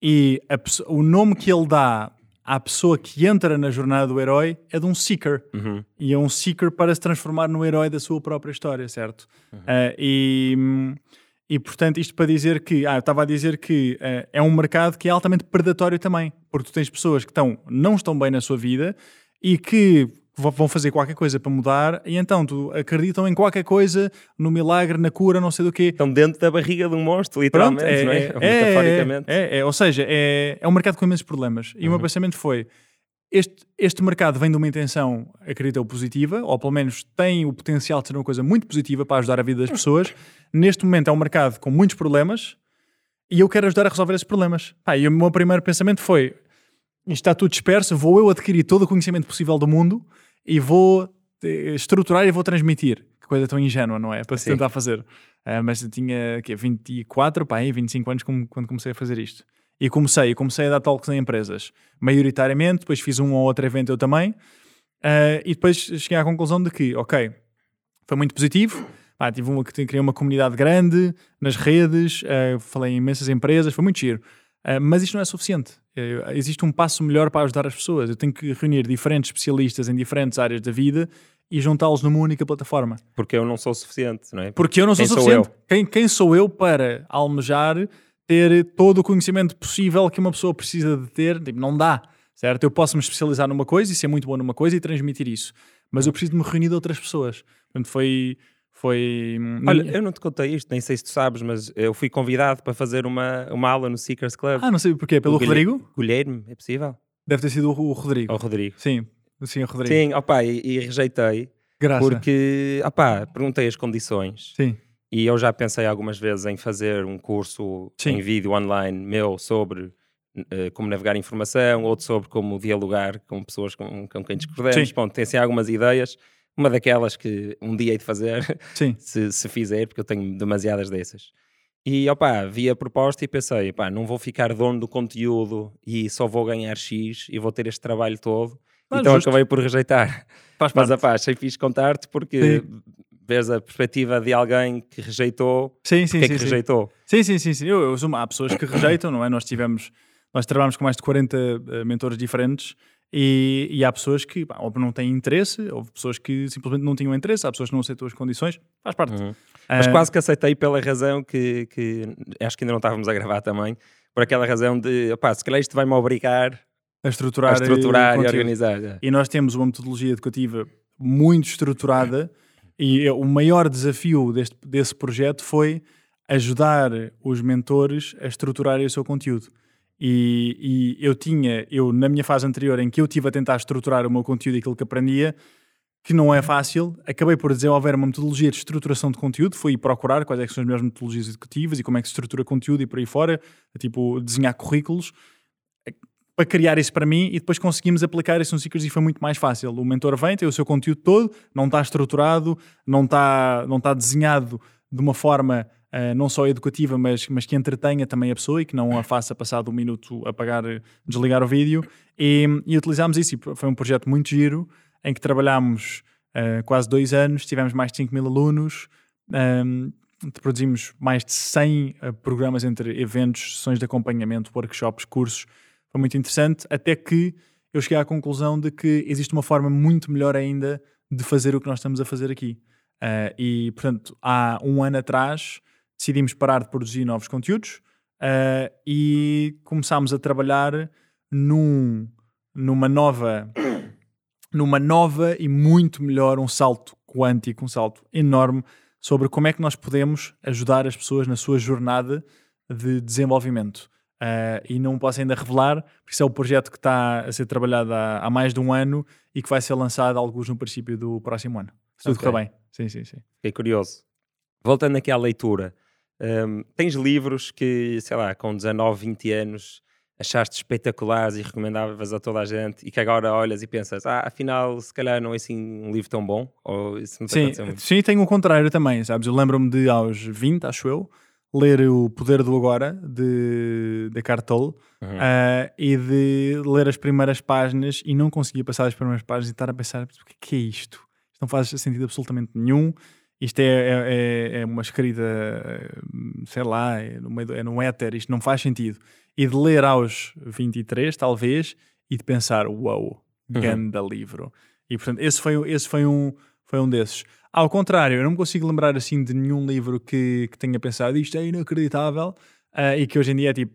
e a, o nome que ele dá à pessoa que entra na jornada do herói é de um seeker. Uhum. E é um seeker para se transformar no herói da sua própria história, certo? Uhum. Uh, e, e portanto, isto para dizer que, ah, eu estava a dizer que uh, é um mercado que é altamente predatório também, porque tu tens pessoas que estão, não estão bem na sua vida e que vão fazer qualquer coisa para mudar e então tu acreditam em qualquer coisa, no milagre, na cura, não sei do quê. Estão dentro da barriga de um monstro, literalmente, Pronto, é, não é? é, é Metaforicamente. É, é, ou seja, é, é um mercado com imensos problemas. E uhum. o meu uhum. pensamento foi, este, este mercado vem de uma intenção, acredito eu, positiva, ou pelo menos tem o potencial de ser uma coisa muito positiva para ajudar a vida das pessoas. Neste momento é um mercado com muitos problemas e eu quero ajudar a resolver esses problemas. Ah, e o meu primeiro pensamento foi, isto está tudo disperso, vou eu adquirir todo o conhecimento possível do mundo e vou eh, estruturar e vou transmitir. Que coisa tão ingênua, não é? Para se tentar fazer. Uh, mas eu tinha que, 24, pá, 25 anos quando comecei a fazer isto. E comecei, comecei a dar talks em empresas, maioritariamente, depois fiz um ou outro evento eu também, uh, e depois cheguei à conclusão de que, ok, foi muito positivo, pá, tive uma, criei uma comunidade grande nas redes, uh, falei em imensas empresas, foi muito giro. Uh, mas isto não é suficiente. Uh, existe um passo melhor para ajudar as pessoas. Eu tenho que reunir diferentes especialistas em diferentes áreas da vida e juntá-los numa única plataforma. Porque eu não sou suficiente, não é? Porque eu não sou quem suficiente. Sou quem, quem sou eu para almejar ter todo o conhecimento possível que uma pessoa precisa de ter? Tipo, não dá, certo? Eu posso me especializar numa coisa e ser muito bom numa coisa e transmitir isso. Mas eu preciso de me reunir de outras pessoas. Portanto, foi foi. Hum, Olha, eu não te contei isto, nem sei se tu sabes, mas eu fui convidado para fazer uma, uma aula no Seekers Club. Ah, não sei porquê, pelo o Rodrigo? Guilherme, é possível? Deve ter sido o Rodrigo. O Rodrigo. Sim, sim, o Rodrigo. Sim, opá, e, e rejeitei. Graças. Porque, opá, perguntei as condições. Sim. E eu já pensei algumas vezes em fazer um curso sim. em vídeo online meu sobre uh, como navegar informação, outro sobre como dialogar com pessoas com, com quem discordamos. Bom, tem assim algumas ideias uma daquelas que um dia hei de fazer, se, se fizer, porque eu tenho demasiadas dessas. E opá, vi a proposta e pensei, pá, não vou ficar dono do conteúdo e só vou ganhar X e vou ter este trabalho todo. então justo. acabei por rejeitar. Faz Mas opá, achei fixe contar-te porque sim. Vês a perspectiva de alguém que rejeitou. Sim, sim, é sim. que sim. rejeitou. Sim, sim, sim. sim. Eu, eu, há pessoas que rejeitam, não é? Nós tivemos, nós trabalhamos com mais de 40 uh, mentores diferentes e, e, há pessoas que pá, ou não têm interesse, houve pessoas que simplesmente não tinham interesse, há pessoas que não aceitam as condições, faz parte. Uhum. Mas uh, quase que aceitei pela razão que, que acho que ainda não estávamos a gravar também, por aquela razão de, opá, se calhar isto vai-me obrigar a estruturar, a estruturar e, e organizar. É. E nós temos uma metodologia educativa muito estruturada e o maior desafio deste, desse projeto foi ajudar os mentores a estruturarem o seu conteúdo. E, e, eu tinha, eu na minha fase anterior em que eu tive a tentar estruturar o meu conteúdo e aquilo que aprendia, que não é fácil, acabei por desenvolver uma metodologia de estruturação de conteúdo, fui procurar quais é são as melhores metodologias educativas e como é que se estrutura conteúdo e por aí fora, tipo desenhar currículos, para criar isso para mim e depois conseguimos aplicar isso nos ciclos e foi muito mais fácil. O mentor vem, tem o seu conteúdo todo, não está estruturado, não está, não está desenhado de uma forma uh, não só educativa, mas, mas que entretenha também a pessoa e que não a faça passar um minuto apagar, desligar o vídeo. E, e utilizámos isso. E foi um projeto muito giro em que trabalhámos uh, quase dois anos, tivemos mais de 5 mil alunos. Um, ehm, produzimos mais de 100 uh, programas entre eventos, sessões de acompanhamento, workshops, cursos. Foi muito interessante, até que eu cheguei à conclusão de que existe uma forma muito melhor ainda de fazer o que nós estamos a fazer aqui. Uh, e, portanto, há um ano atrás decidimos parar de produzir novos conteúdos uh, e começámos a trabalhar num, numa nova numa nova e muito melhor, um salto quântico, um salto enorme sobre como é que nós podemos ajudar as pessoas na sua jornada de desenvolvimento. Uh, e não posso ainda revelar, porque isso é o projeto que está a ser trabalhado há, há, mais de um ano e que vai ser lançado alguns no princípio do próximo ano. Se tudo okay. correr bem. Sim, sim, sim. Fiquei curioso. Voltando aqui à leitura, um, tens livros que, sei lá, com 19, 20 anos achaste espetaculares e recomendavas a toda a gente e que agora olhas e pensas, ah, afinal, se calhar não é assim um livro tão bom? Ou isso não sim, sim, tem o contrário também, sabes? Eu lembro-me de aos 20, acho eu, ler O Poder do Agora, de, de Cartol, uhum. uh, e de ler as primeiras páginas e não conseguia passar as primeiras páginas e estar a pensar, o que é, que é isto? Isto não faz sentido absolutamente nenhum. Isto é, é, é, é uma escrita, sei lá, é no, meio, é no éter, isto não faz sentido. E de ler aos 23, talvez, e de pensar, uau, wow, uhum. ganda livro. E portanto, esse foi, esse foi, um, foi um desses. Ao contrário, eu não me consigo lembrar assim de nenhum livro que, que tenha pensado isto é inacreditável uh, e que hoje em dia é tipo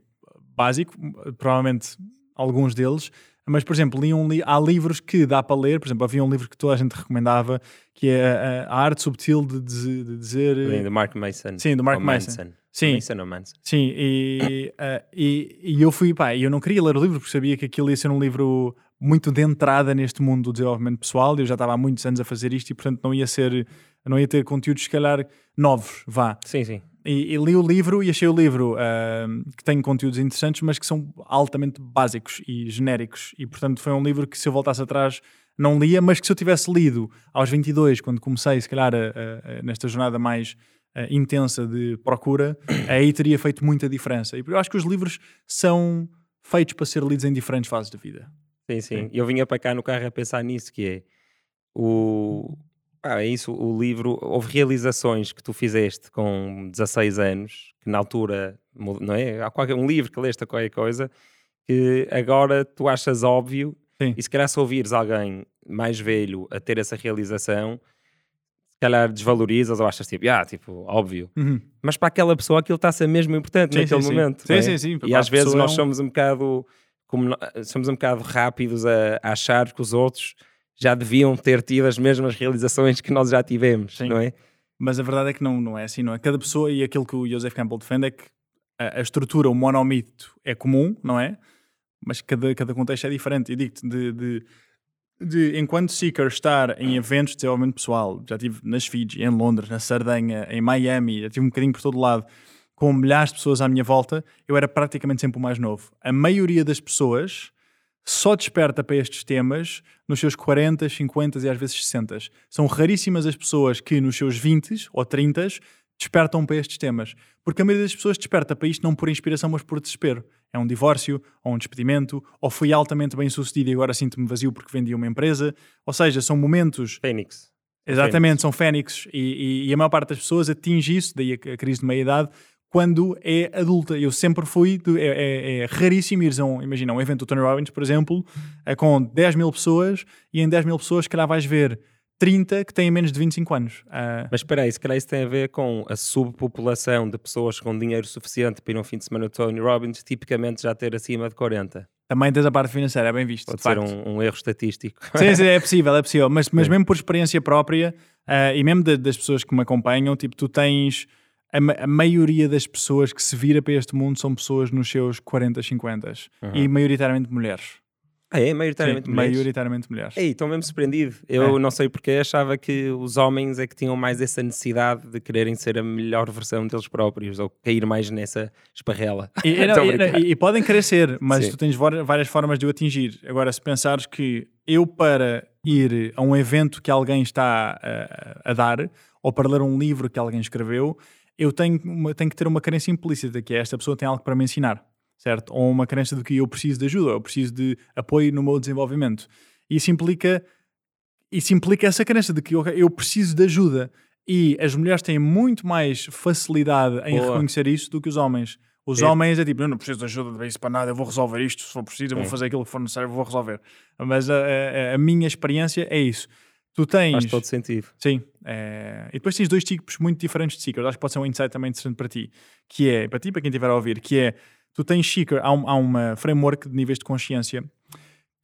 básico, provavelmente alguns deles. Mas, por exemplo, li um li há livros que dá para ler. Por exemplo, havia um livro que toda a gente recomendava que é a, a arte subtil de, de, de dizer. Sim, do Mark Mason. Sim, do Mark Mason. Manson. Sim, Mason ou Manson. Sim, e, uh, e, e, eu fui, pá, eu não queria ler o livro porque sabia que aquilo ia ser um livro muito de entrada neste mundo do desenvolvimento pessoal. Eu já estava há muitos anos a fazer isto e, portanto, não ia ser, não ia ter conteúdos, se calhar, novos, vá. Sim, sim. E, e li o livro e achei o livro uh, que tem conteúdos interessantes, mas que são altamente básicos e genéricos. E, portanto, foi um livro que, se eu voltasse atrás, não lia, mas que se eu tivesse lido aos 22, quando comecei, se calhar, a, a, nesta jornada mais uh, intensa de procura, aí teria feito muita diferença. E eu acho que os livros são feitos para ser lidos em diferentes fases da vida. Sim, sim. Eu vinha para cá no carro a pensar nisso, que é o... Ah, é isso, o livro, houve realizações que tu fizeste com 16 anos, que na altura, não é? Há qualquer, um livro que leste a qualquer coisa, que agora tu achas óbvio, Sim. e se calhar se ouvires alguém mais velho a ter essa realização, se calhar desvalorizas ou achas tipo, ah, tipo, óbvio. Uhum. Mas para aquela pessoa aquilo está a ser mesmo importante sim, naquele sim, momento. Sim, é? sim, sim. E às vezes nós é somos um bocado como somos um bocado rápidos a, a, achar que os outros já deviam ter tido as mesmas realizações que nós já tivemos, Sim. não é? Mas a verdade é que não, não é assim, não é? Cada pessoa, e aquilo que o Joseph Campbell defende é que a, a estrutura, o monomito é comum, não é? Mas cada, cada contexto é diferente. E digo-te, de, de, de, enquanto seeker estar em eventos de desenvolvimento pessoal, já estive nas Fiji, em Londres, na Sardenha, em Miami, já tive um bocadinho por todo lado, com milhares de pessoas à minha volta, eu era praticamente sempre o mais novo. A maioria das pessoas só desperta para estes temas nos seus 40, 50 e às vezes 60. São raríssimas as pessoas que nos seus 20 ou 30 despertam para estes temas. Porque a maioria das pessoas desperta para isto não por inspiração, mas por desespero. É um divórcio, ou um despedimento, ou fui altamente bem sucedido e agora sinto-me vazio porque vendi uma empresa. Ou seja, são momentos. Fênix. Exatamente, Fênix. são fênix. E, e, e, a maior parte das pessoas atinge isso, daí a, a crise de meia-idade, quando é adulta. Eu sempre fui, de, é, é, é, raríssimo ir a um, imagina, um evento do Tony Robbins, por exemplo, é com 10 mil pessoas e em 10 mil pessoas, se calhar vais ver 30 que têm menos de 25 anos. Uh... Mas espera aí, se calhar isso tem a ver com a subpopulação de pessoas com dinheiro suficiente para ir um fim de semana do Tony Robbins, tipicamente já ter acima de 40. Também tens a parte financeira, é bem visto. Pode ser um, um, erro estatístico. Sim, sim, é possível, é possível. Mas, mas mesmo por experiência própria uh, e mesmo de, das pessoas que me acompanham, tipo, tu tens a, a, maioria das pessoas que se vira para este mundo são pessoas nos seus 40, 50 uhum. e maioritariamente mulheres. Ah, é? Maioritariamente Sim, mulheres? Maioritariamente mulheres. Ei, estou mesmo surpreendido. Eu é. não sei porque achava que os homens é que tinham mais essa necessidade de quererem ser a melhor versão deles próprios ou cair mais nessa esparrela. E, e, e, e podem querer ser, mas Sim. tu tens várias formas de o atingir. Agora, se pensares que eu para ir a um evento que alguém está a, a dar ou para ler um livro que alguém escreveu, eu tenho, uma, tenho que ter uma carência implícita, que é esta pessoa tem algo para me ensinar, certo? Ou uma carência de que eu preciso de ajuda, eu preciso de apoio no meu desenvolvimento. E isso implica, isso implica essa carência de que eu, eu preciso de ajuda. E as mulheres têm muito mais facilidade em Boa. reconhecer isso do que os homens. Os é. homens é tipo, eu não preciso de ajuda de isso para nada, eu vou resolver isto, se for preciso, eu vou fazer aquilo que for necessário, eu vou resolver. Mas a, a, a minha experiência é isso. Tu tens. Faz todo sentido. Sim. É... E depois tens dois tipos muito diferentes de seekers. Acho que pode ser um insight também interessante para ti. Que é, para ti, para quem estiver a ouvir, que é tu tens seeker, há, um, há uma framework de níveis de consciência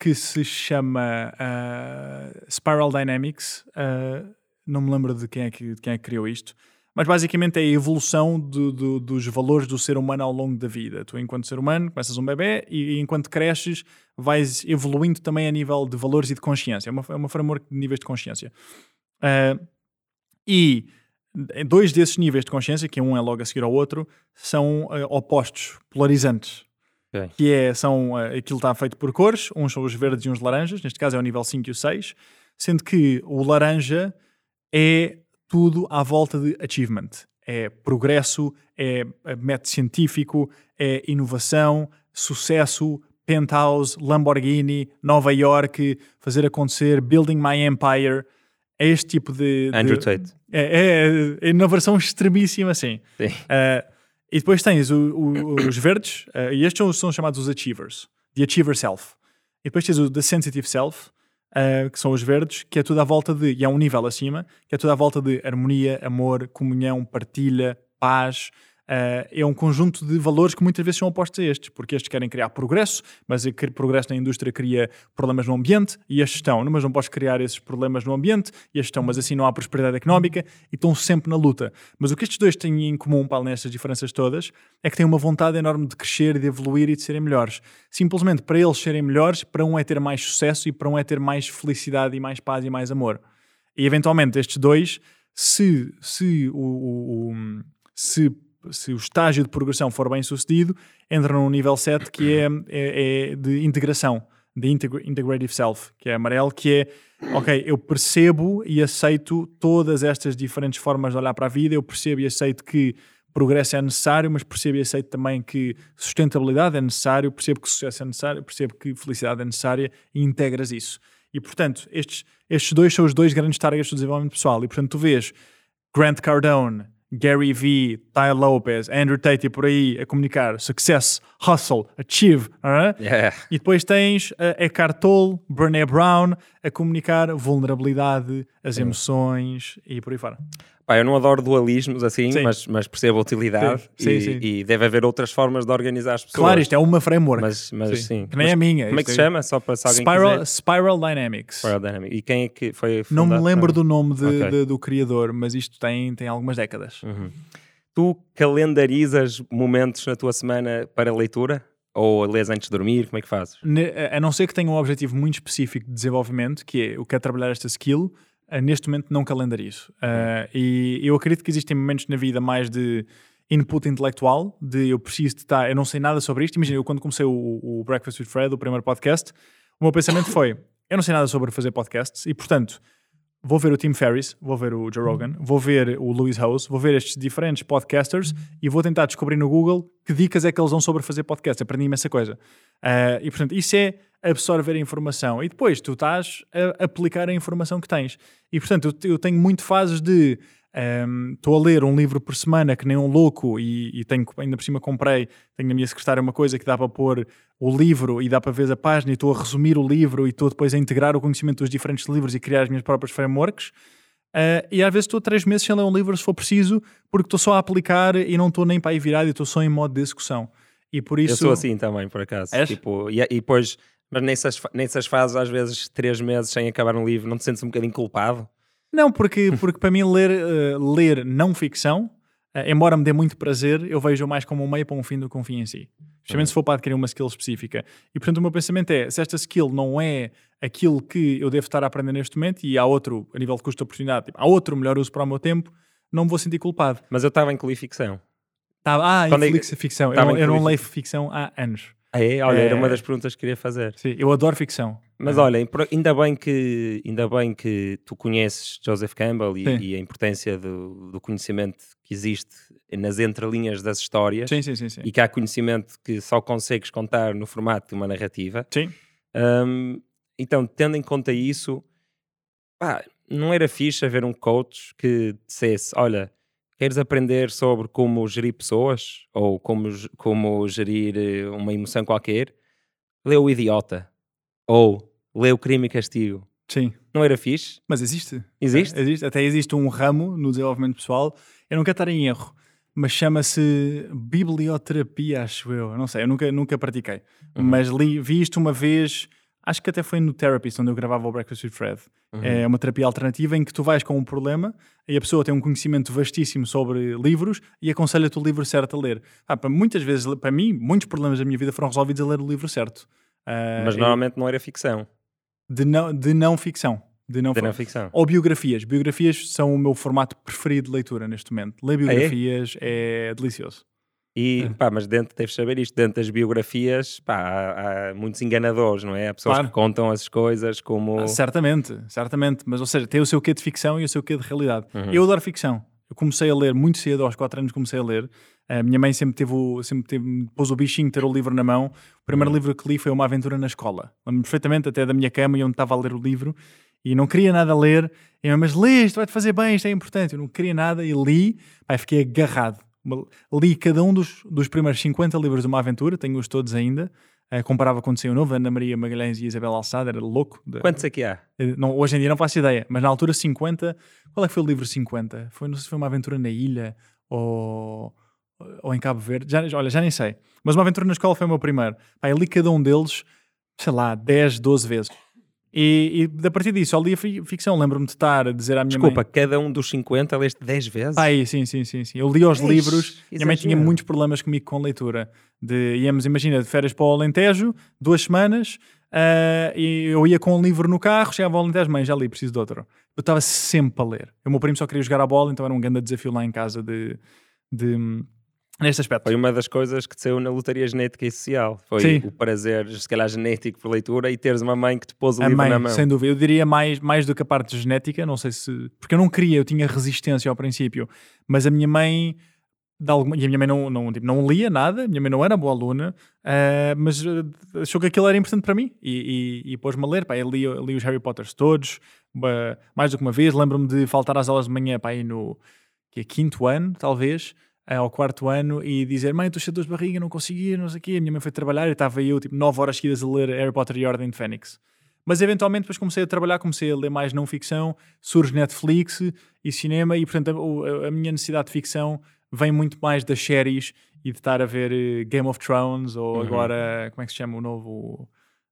que se chama uh, Spiral Dynamics. Uh, não me lembro de quem, é que, de quem é que criou isto, mas basicamente é a evolução do, do, dos valores do ser humano ao longo da vida. Tu, enquanto ser humano, começas um bebê e, e enquanto cresces, vais evoluindo também a nível de valores e de consciência. É uma, é uma framework de níveis de consciência. Uh, e dois desses níveis de consciência, que um é logo a seguir ao outro, são uh, opostos, polarizantes. Okay. Que é, são, uh, aquilo está feito por cores, uns são os verdes e uns laranjas, neste caso é o nível 5 e o 6, sendo que o laranja é tudo à volta de achievement. É progresso, é, é método científico, é inovação, sucesso, penthouse, Lamborghini, Nova York, fazer acontecer, building my empire. É este tipo de. de Andrew Tate. É, é, é, na versão extremíssima, sim. sim. Uh, e depois tens o, o, os verdes, uh, e estes são chamados os achievers, the achiever self. E depois tens o the sensitive self, uh, que são os verdes, que é tudo à volta de, e é um nível acima, que é tudo à volta de harmonia, amor, comunhão, partilha, paz, Uh, é um conjunto de valores que muitas vezes são opostos a estes, porque estes querem criar progresso, mas o progresso na indústria cria problemas no ambiente, e estes estão, mas não podes criar esses problemas no ambiente, e estes estão, mas assim não há prosperidade económica, e estão sempre na luta. Mas o que estes dois têm em comum, para nestas diferenças todas, é que têm uma vontade enorme de crescer, de evoluir e de serem melhores. Simplesmente para eles serem melhores, para um é ter mais sucesso e para um é ter mais felicidade e mais paz e mais amor. E eventualmente estes dois, se, se o, o, o se se o estágio de progressão for bem sucedido, entra no nível 7 que é, é, é de integração, de integrative self, que é amarelo, que é, ok, eu percebo e aceito todas estas diferentes formas de olhar para a vida, eu percebo e aceito que progresso é necessário, mas percebo e aceito também que sustentabilidade é necessário, percebo que sucesso é necessário, percebo que felicidade é necessária e integras isso. E, portanto, estes, estes dois são os dois grandes targets do desenvolvimento pessoal. E, portanto, tu vês Grant Cardone, Gary Vee, Ty Lopez, Andrew Tate e por aí a comunicar success, hustle, achieve. Uh yeah. E depois tens uh, Eckhart Tolle, Brené Brown a comunicar vulnerabilidade, as emoções e por aí fora. Pá, eu não adoro dualismos assim, mas, mas percebo a utilidade sim, e, sim. e, deve haver outras formas de organizar as pessoas. Claro, isto é uma framework. Mas, mas sim. Que nem mas, a minha. Como é que se chama? Só para se alguém Spiral, quiser. Spiral Dynamics. Spiral Dynamics. E quem é que foi Não me lembro do nome de, okay. de, do criador, mas isto tem, tem algumas décadas. Uhum. Tu calendarizas momentos na tua semana para leitura? Ou lês antes de dormir? Como é que fazes? A não ser que tenha um objetivo muito específico de desenvolvimento, que é eu quero trabalhar esta skill, neste momento não calendarizo. Uh, e eu acredito que existem momentos na vida mais de input intelectual, de eu preciso de estar, eu não sei nada sobre isto. Imagina, eu quando comecei o, o Breakfast with Fred, o primeiro podcast, o meu pensamento foi: eu não sei nada sobre fazer podcasts e, portanto, vou ver o Tim Ferriss, vou ver o Joe Rogan, vou ver o Louis House, vou ver estes diferentes podcasters e vou tentar descobrir no Google que dicas é que eles dão sobre fazer podcast. Aprendi imensa coisa. Uh, e portanto, isso é absorver a informação. E depois tu estás a aplicar a informação que tens. E portanto, eu, tenho muito fases de Estou um, a ler um livro por semana que nem um louco e, e, tenho, ainda por cima comprei, tenho na minha secretária uma coisa que dá para pôr o livro e dá para ver a página e estou a resumir o livro e estou depois a integrar o conhecimento dos diferentes livros e criar as minhas próprias frameworks. Uh, e às vezes estou três meses sem ler um livro se for preciso, porque estou só a aplicar e não estou nem para aí virado e estou só em modo de execução. E por isso... Eu sou assim também, por acaso. És? Tipo, e, e depois, mas nessas, nessas fases, às vezes, três meses sem acabar um livro, não te sentes um bocadinho culpado? Não, porque, porque para mim ler, uh, ler não ficção, uh, embora me dê muito prazer, eu vejo mais como um meio para um fim do que um fim em si. Especialmente se for para adquirir uma skill específica. E portanto o meu pensamento é, se esta skill não é aquilo que eu devo estar a aprender neste momento e há outro, a nível de custo-oportunidade, tipo, há outro melhor uso para o meu tempo, não me vou sentir culpado. Mas eu estava em que li ficção. ah, Quando em ficção. Eu eu não leio ficção há anos. Ah, é? Olha, é... era uma das perguntas que queria fazer. Sim, eu adoro ficção. Mas olha, ainda bem que, ainda bem que tu conheces Joseph Campbell e, e a importância do, do, conhecimento que existe nas entrelinhas das histórias sim, sim, sim, e que há conhecimento que só consegues contar no formato de uma narrativa. Sim. Um, então, tendo em conta isso, pá, não era fixe haver um coach que dissesse: Olha, queres aprender sobre como gerir pessoas ou como, como gerir eh, uma emoção qualquer? Lê o Idiota ou lê o Crime e Castigo. Sim. Não era fixe? Mas existe. Existe? É, existe. Até existe um ramo no desenvolvimento pessoal. Eu não quero estar em erro, mas chama-se biblioterapia, acho eu. Não sei, eu nunca, nunca pratiquei. Uhum. Mas li, vi isto uma vez acho que até foi no Therapist onde eu gravava o Breakfast with Fred. Uhum. É uma terapia alternativa em que tu vais com um problema e a pessoa tem um conhecimento vastíssimo sobre livros e aconselha-te o livro certo a ler. Ah, para muitas vezes, para mim, muitos problemas da minha vida foram resolvidos a ler o livro certo. Uh, Mas normalmente não era ficção. De não, de não ficção. De não, de não ficção. Ou biografias. Biografias são o meu formato preferido de leitura neste momento. Ler biografias ah, é? é delicioso. E, é. pá, mas dentro, deves saber isto, dentro das biografias, pá, há, há muitos enganadores, não é? Há pessoas claro. que contam as coisas como... Ah, certamente, certamente. Mas, ou seja, tem o seu quê de ficção e o seu quê de realidade. Uhum. Eu adoro ficção. Eu comecei a ler muito cedo, aos 4 anos comecei a ler. A minha mãe sempre teve, o, sempre teve, pôs o bichinho de ter o livro na mão. O primeiro uhum. livro que li foi Uma Aventura na Escola. Lembro-me perfeitamente até da minha cama e onde estava a ler o livro e não queria nada ler. E eu, mas lê, isto vai-te fazer bem, isto é importante. Eu não queria nada e li, fiquei agarrado li cada um dos, dos primeiros 50 livros de uma aventura, tenho-os todos ainda. Uh, comparava com o Desenho Novo, Ana Maria Magalhães e Isabel Alçada, era louco. De, Quantos é que há? Eh, não, hoje em dia não faço ideia, mas na altura 50. Qual é que foi o livro 50? Foi, não sei se foi uma aventura na ilha ou, ou em Cabo Verde, já, olha, já nem sei. Mas uma aventura na escola foi o meu primeiro. Pá, eu li cada um deles, sei lá, 10, 12 vezes. E, e a partir disso, ao lia ficção, lembro-me de estar a dizer à minha Desculpa, mãe... cada um dos 50 leste 10 vezes? Aí, sim, sim, sim, sim. Eu li os livros, minha mãe tinha muitos problemas comigo com leitura. De, íamos, imagina, de férias para o Alentejo, duas semanas, uh, e eu ia com um livro no carro, chegava ao Alentejo, mãe, já li, preciso de outro. Eu estava sempre a ler. O meu primo só queria jogar a bola, então era um grande desafio lá em casa de... de neste aspecto. Foi uma das coisas que te saiu na lotaria genética e social. Foi Sim. o prazer, se calhar, genético por leitura e teres uma mãe que te pôs o a livro mãe, na mão. Sem dúvida. Eu diria mais, mais do que a parte genética, não sei se. Porque eu não queria, eu tinha resistência ao princípio. Mas a minha mãe. Alguma, e a minha mãe não, não, tipo, não lia nada, a minha mãe não era boa aluna, uh, mas uh, achou que aquilo era importante para mim e, e, e pôs-me a ler. Pá, eu li, li os Harry Potters todos, uh, mais do que uma vez. Lembro-me de faltar às aulas de manhã pá, aí no que é, quinto ano, talvez, ao quarto ano e dizer mãe, estou cheio de dores de barriga, não consegui, não sei o quê. A minha mãe foi trabalhar e estava eu tipo 9 horas seguidas a ler Harry Potter e Ordem de Fênix. Mas eventualmente depois comecei a trabalhar, comecei a ler mais não ficção, surge Netflix e cinema e portanto a, a minha necessidade de ficção vem muito mais das séries e de estar a ver uh, Game of Thrones ou uhum. agora, como é que se chama o novo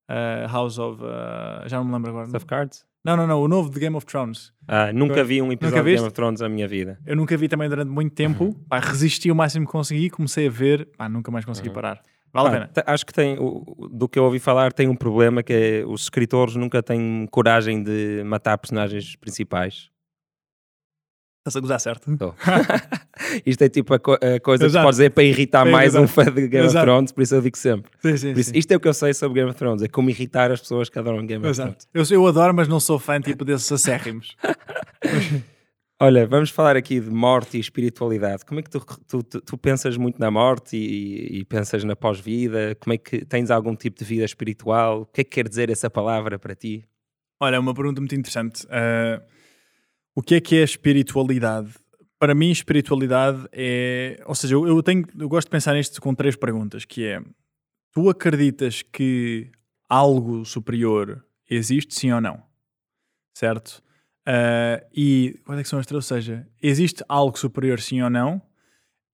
uh, House of... Uh, já não me lembro agora. House of Cards? Não, não, não, o novo de Game of Thrones. Ah, nunca vi um episódio de Game of Thrones na minha vida. Eu nunca vi também durante muito tempo. Uhum. Pá, resisti o máximo que consegui, comecei a ver, pá, nunca mais consegui uhum. parar. Vale ah, a pena. Acho que tem, do que eu ouvi falar, tem um problema que é os escritores nunca têm coragem de matar personagens principais. Estás a gozar, certo? isto é tipo a, co a coisa Exato. que podes dizer para irritar mais exato. um fã de Game Exato. of Thrones, por isso eu digo sempre. Sim, sim, isso, isto é o que eu sei sobre Game of Thrones, é como irritar as pessoas que adoram Game of Thrones. Eu, eu adoro, mas não sou fã tipo desses acérrimos. Olha, vamos falar aqui de morte e espiritualidade. Como é que tu, tu, tu, tu pensas muito na morte e, e pensas na pós-vida? Como é que tens algum tipo de vida espiritual? O que é que quer dizer essa palavra para ti? Olha, é uma pergunta muito interessante. Uh, o que é que é espiritualidade? Para mim, espiritualidade é. Ou seja, eu, tenho, eu gosto de pensar nisto com três perguntas: que é tu acreditas que algo superior existe, sim ou não? Certo? Uh, e quais é são as três? Ou seja, existe algo superior, sim ou não?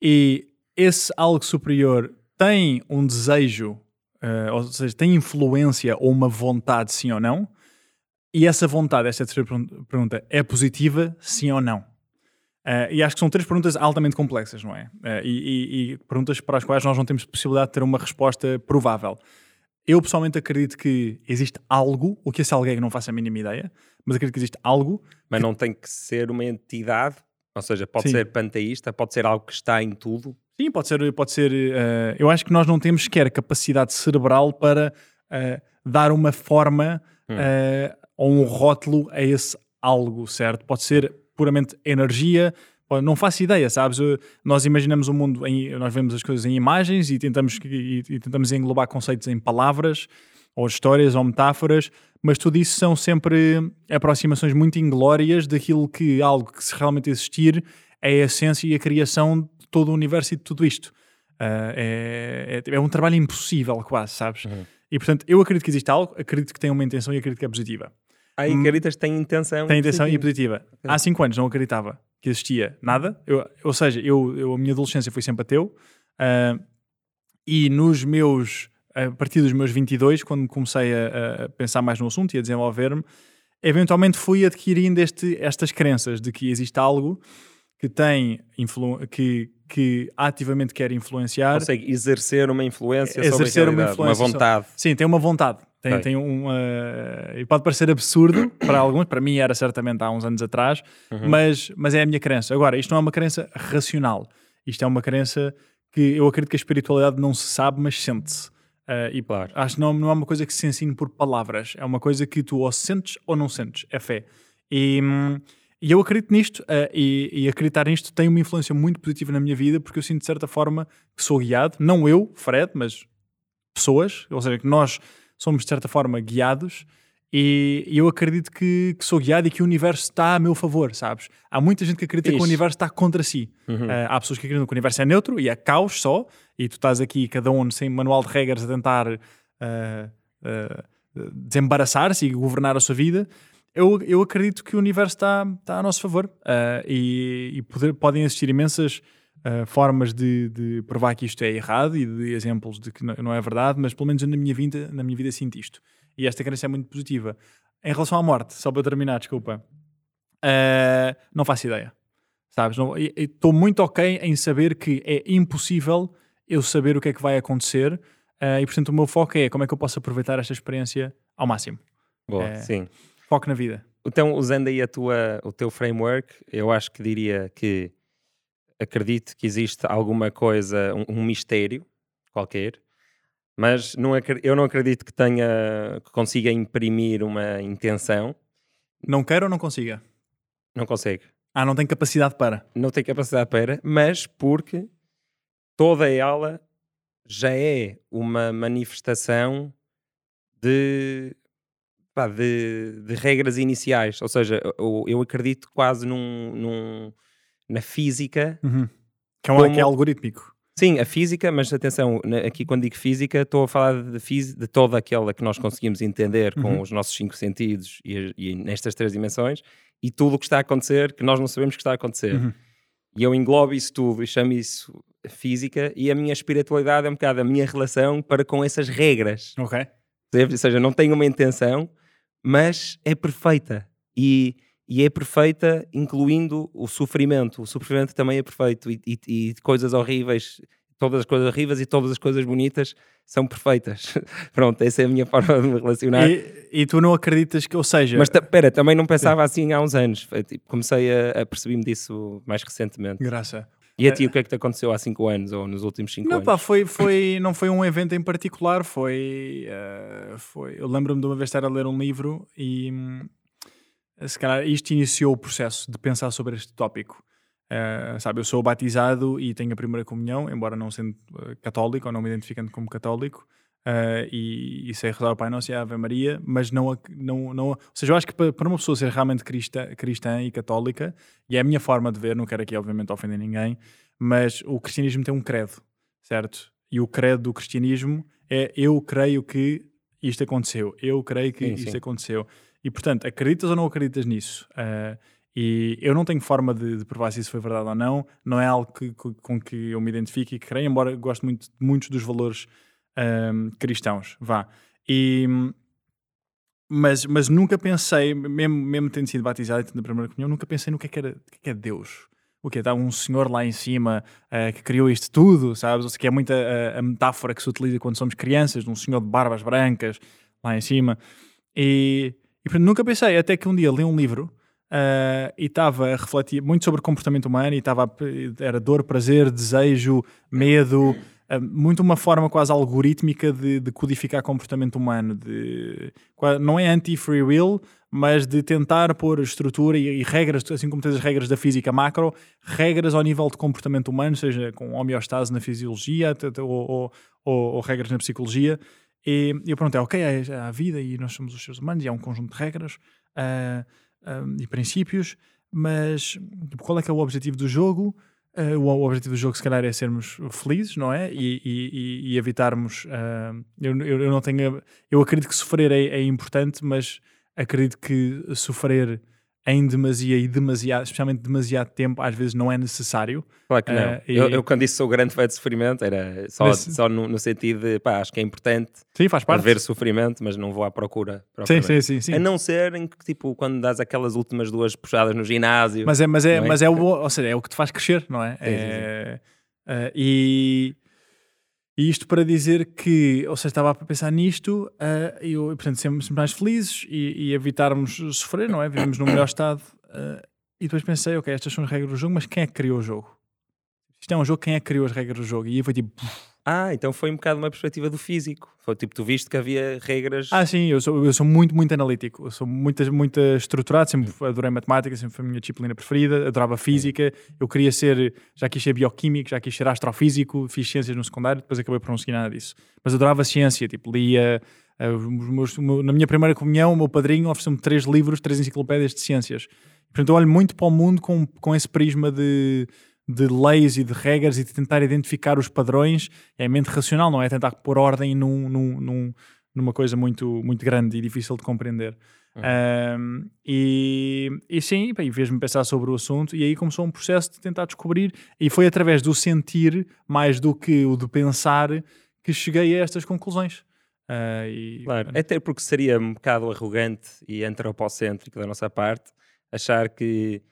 E esse algo superior tem um desejo, uh, ou seja, tem influência ou uma vontade, sim ou não? E essa vontade, esta terceira pergunta, é positiva, sim ou não? Uh, e acho que são três perguntas altamente complexas, não é? Uh, e, e, e, perguntas para as quais nós não temos possibilidade de ter uma resposta provável. Eu pessoalmente acredito que existe algo, o que esse alguém não faço a mínima ideia, mas acredito que existe algo. Mas que... não tem que ser uma entidade, ou seja, pode Sim. ser panteísta, pode ser algo que está em tudo. Sim, pode ser. Pode ser uh, eu acho que nós não temos sequer capacidade cerebral para dar uma forma hum ou um rótulo a esse algo, certo? Pode ser puramente energia, não faço ideia, sabes? Nós imaginamos o mundo, em, nós vemos as coisas em imagens e tentamos, e, e tentamos englobar conceitos em palavras, ou histórias, ou metáforas, mas tudo isso são sempre aproximações muito inglórias daquilo que algo que se realmente existir é a essência e a criação de todo o universo e de tudo isto. Uh, é, é, é, um trabalho impossível, quase, sabes? Uhum. E portanto, eu acredito que existe algo, acredito que tem uma intenção e acredito que é positiva. Aí hum. acreditas que tem intenção Tem intenção positiva. e positiva. Há 5 anos não acreditava que existia nada. Eu, ou seja, eu, eu, a minha adolescência foi sempre ateu. Uh, e nos meus a partir dos meus 22, quando comecei a, a pensar mais no assunto e a desenvolver-me, eventualmente fui adquirindo este, estas crenças de que existe algo que tem que, que ativamente quer influenciar. Consegue exercer uma influência exercer sobre uma, influência uma vontade. Sim, tem uma vontade. Tem, tem uma. E pode parecer absurdo para alguns, para mim era certamente há uns anos atrás, uhum. mas, mas é a minha crença. Agora, isto não é uma crença racional. Isto é uma crença que eu acredito que a espiritualidade não se sabe, mas sente-se. Uh, e claro. acho que não, não é uma coisa que se ensina por palavras, é uma coisa que tu ou sentes ou não sentes, é fé. E, e eu acredito nisto, uh, e, e, acreditar nisto tem uma influência muito positiva na minha vida, porque eu sinto de certa forma que sou guiado, não eu, Fred, mas pessoas, ou seja, que nós somos de certa forma guiados e, eu acredito que, que, sou guiado e que o universo está a meu favor, sabes? Há muita gente que acredita Isso. que o universo está contra si. Uhum. Uh, há pessoas que acreditam que o universo é neutro e é caos só, e tu estás aqui, cada um sem manual de regras, a tentar uh, uh, desembaraçar-se e governar a sua vida. Eu, eu acredito que o universo está, está a nosso favor e, e poder, podem existir imensas formas de, de, provar que isto é errado e de exemplos de que não é verdade, mas pelo menos na minha vida, na minha vida sinto isto. E esta crença é muito positiva. Em relação à morte, só para terminar, desculpa, uh, não faço ideia. Sabes? Estou muito ok em saber que é impossível eu saber o que é que vai acontecer uh, e, portanto, o meu foco é como é que eu posso aproveitar esta experiência ao máximo. Boa, sim. Foco na vida. Então, usando aí a tua, o teu framework, eu acho que diria que acredito que existe alguma coisa, um, um mistério qualquer, mas não, eu não acredito que tenha que consiga imprimir uma intenção. Não quer ou não consiga? Não consegue. Ah, não tem capacidade para? Não tem capacidade para, mas porque toda ela já é uma manifestação de, pá, de, de, regras iniciais. Ou seja, eu, eu acredito quase num, num na física. Uhum. Que, é um, como... que é algorítmico. Sim, a física, mas atenção, aqui quando digo física, estou a falar de, de toda aquela que nós conseguimos entender com uhum. os nossos cinco sentidos e, e, nestas três dimensões e tudo o que está a acontecer que nós não sabemos que está a acontecer. Uhum. E eu englobo isso tudo e chamo isso física e a minha espiritualidade é um bocado a minha relação para com essas regras. Ok. Ou seja, não tenho uma intenção, mas é perfeita. E e é perfeita, incluindo o sofrimento. O sofrimento também é perfeito e, e, e, coisas horríveis, todas as coisas horríveis e todas as coisas bonitas são perfeitas. Pronto, essa é a minha forma de me relacionar. E, e tu não acreditas que, ou seja. Mas espera, também não pensava assim há uns anos. Tipo, comecei a, a perceber-me disso mais recentemente. Graça. E a ti, o que é que te aconteceu há 5 anos ou nos últimos 5 anos? Não, pá, foi, foi, não foi um evento em particular, foi. Uh, foi eu lembro-me de uma vez estar a ler um livro e hum, se calhar isto iniciou o processo de pensar sobre este tópico. Uh, sabe, eu sou batizado e tenho a primeira comunhão, embora não sendo uh, católico ou não me identificando como católico, uh, e, e sei rezar o Pai Nosso e a Ave Maria, mas não, não, não. Ou seja, eu acho que para, para uma pessoa ser realmente cristã, cristã e católica, e é a minha forma de ver, não quero aqui obviamente ofender ninguém, mas o cristianismo tem um credo, certo? E o credo do cristianismo é eu creio que isto aconteceu, eu creio que sim, isto sim. aconteceu. E portanto, acreditas ou não acreditas nisso? Uh, e eu não tenho forma de, de, provar se isso foi verdade ou não, não é algo que, com que eu me identifique e que creio, embora gosto muito muitos dos valores um, cristãos. Vá. E, mas, mas nunca pensei, mesmo, mesmo tendo sido batizado e tendo a primeira comunhão, nunca pensei no que é, que era, que é, que é Deus. O que é? Estava um senhor lá em cima uh, que criou isto tudo, sabes? Ou seja, que é muita uh, a metáfora que se utiliza quando somos crianças, de um senhor de barbas brancas lá em cima. E, e portanto, nunca pensei, até que um dia li um livro uh, e estava a refletir muito sobre comportamento humano e estava era dor, prazer, desejo, medo, uh, muito uma forma quase algorítmica de, de codificar comportamento humano. De, não é anti-free will, mas de tentar pôr estrutura e, e, regras, assim como tens as regras da física macro, regras ao nível de comportamento humano, seja com homeostase na fisiologia ou, ou, ou, ou regras na psicologia, e eu perguntei, ok, há a vida e nós somos os seres humanos e há um conjunto de regras uh, uh, e princípios, mas tipo, qual é que é o objetivo do jogo? Uh, o, objetivo do jogo, se calhar, é sermos felizes, não é? E, e, e evitarmos. Eu, eu, eu, não tenho. Eu acredito que sofrer é, é, importante, mas acredito que sofrer em demasia e demasiado, especialmente demasiado tempo, às vezes não é necessário. Claro que não. Uh, eu, eu, quando disse sou grande fã de sofrimento, era só, mas, só no, no, sentido de, pá, acho que é importante sim, faz parte. haver sofrimento, mas não vou à procura. Sim, sim, sim, sim, A não ser em que, tipo, quando dás aquelas últimas duas puxadas no ginásio. Mas é, mas é, é? mas é o, ou seja, é o que te faz crescer, não é? Sim, é sim, uh, e e isto para dizer que, ou seja, estava a pensar nisto uh, e, portanto, sermos mais felizes e, e, evitarmos sofrer, não é? Vivemos no melhor estado. Uh, e depois pensei, ok, estas são as regras do jogo, mas quem é que criou o jogo? Isto é um jogo, quem é que criou as regras do jogo? E aí foi tipo... Ah, então foi um bocado uma perspectiva do físico. Foi tipo, tu viste que havia regras. Ah, sim, eu sou, eu sou muito, muito analítico. Eu sou muito, muito estruturado, sempre adorei matemática, sempre foi a minha disciplina preferida, adorava física. Eu queria ser, já quis ser bioquímico, já quis ser astrofísico, fiz ciências no secundário, depois acabei por não seguir nada disso. Mas adorava ciência, tipo, lia. Uh, meus, na minha primeira comunhão, o meu padrinho ofereceu-me três livros, três enciclopédias de ciências. Portanto, eu olho muito para o mundo com, com esse prisma de de leis e de regras e de tentar identificar os padrões é mente racional, não é tentar pôr ordem num, num, num, numa coisa muito, muito grande e difícil de compreender. Uhum. Um, e, e sim, e fez-me pensar sobre o assunto, e aí começou um processo de tentar descobrir, e foi através do sentir, mais do que o de pensar, que cheguei a estas conclusões. Uh, e, claro, até porque seria um bocado arrogante e antropocêntrico da nossa parte achar que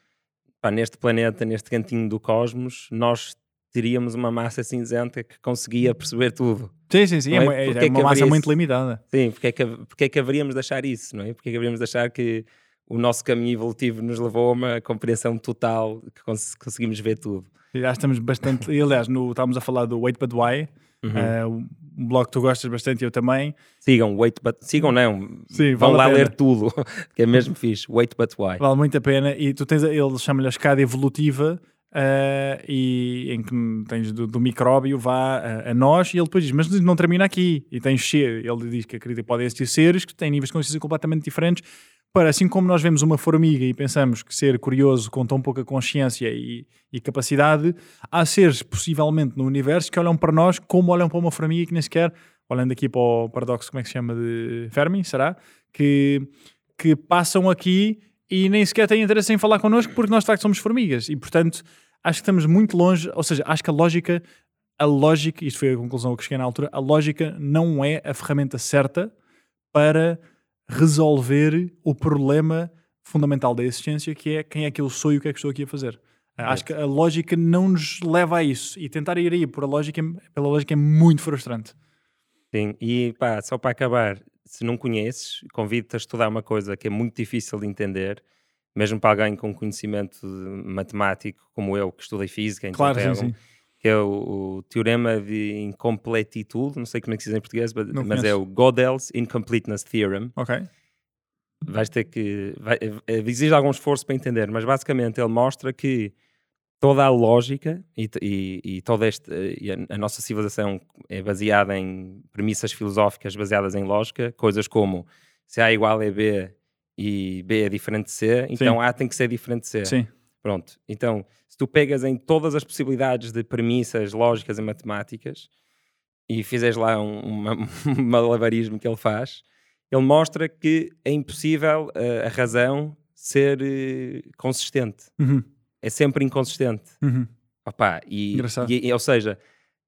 pá, neste planeta, neste cantinho do cosmos, nós teríamos uma massa cinzenta que conseguia perceber tudo. Sim, sim, sim, é, é, é, é uma massa muito limitada. Sim, porque é, que, porque é que haveríamos de achar isso, não é? Porque é que haveríamos de achar que o nosso caminho evolutivo nos levou a uma compreensão total, que cons conseguimos ver tudo. Já estamos bastante, aliás, no, estávamos a falar do Wait But Why, uhum. uh, um blog que tu gostas bastante, eu também. Sigam, Wait But, sigam não, Sim, vão lá ler tudo, que é mesmo fixe, Wait But Why. Vale muito a pena, e tu tens, ele chama-lhe a escada evolutiva, Uh, e em que tens do, do micróbio vá a, a, nós e ele depois diz, mas não termina aqui e tens ele diz que acredita que podem existir seres que têm níveis de consciência completamente diferentes para assim como nós vemos uma formiga e pensamos que ser curioso com tão pouca consciência e, e, capacidade, há seres possivelmente no universo que olham para nós como olham para uma formiga que nem sequer, olhando aqui para o paradoxo, como é que se chama, de Fermi, será? Que, que passam aqui e nem sequer têm interesse em falar connosco porque nós de facto somos formigas e portanto acho que estamos muito longe, ou seja, acho que a lógica, a lógica, isto foi a conclusão que cheguei na altura, a lógica não é a ferramenta certa para resolver o problema fundamental da existência, que é quem é que eu sou e o que é que estou aqui a fazer. É. Acho que a lógica não nos leva a isso. E tentar ir aí por a lógica, pela lógica é muito frustrante. Sim, e pá, só para acabar, se não conheces, convido-te a estudar uma coisa que é muito difícil de entender, mesmo para alguém com conhecimento matemático como eu, que estudei física, então claro, sim, sim que é o, o, teorema de incompletitude, não sei como é que se diz em português, mas, mas é o Gödel's Incompleteness Theorem. Ok. Vais ter que. Vai, é, exige algum esforço para entender, mas basicamente ele mostra que toda a lógica e, e, e toda este, e a, a, nossa civilização é baseada em premissas filosóficas baseadas em lógica, coisas como se A igual é B e B é diferente de C, então Sim. A tem que ser diferente de C. Sim. Pronto. Então, se tu pegas em todas as possibilidades de premissas lógicas e matemáticas e fizeres lá um, um malabarismo que ele faz, ele mostra que é impossível uh, a razão ser uh, consistente. Uhum. É sempre inconsistente. Uhum. Opa, e, e, ou seja,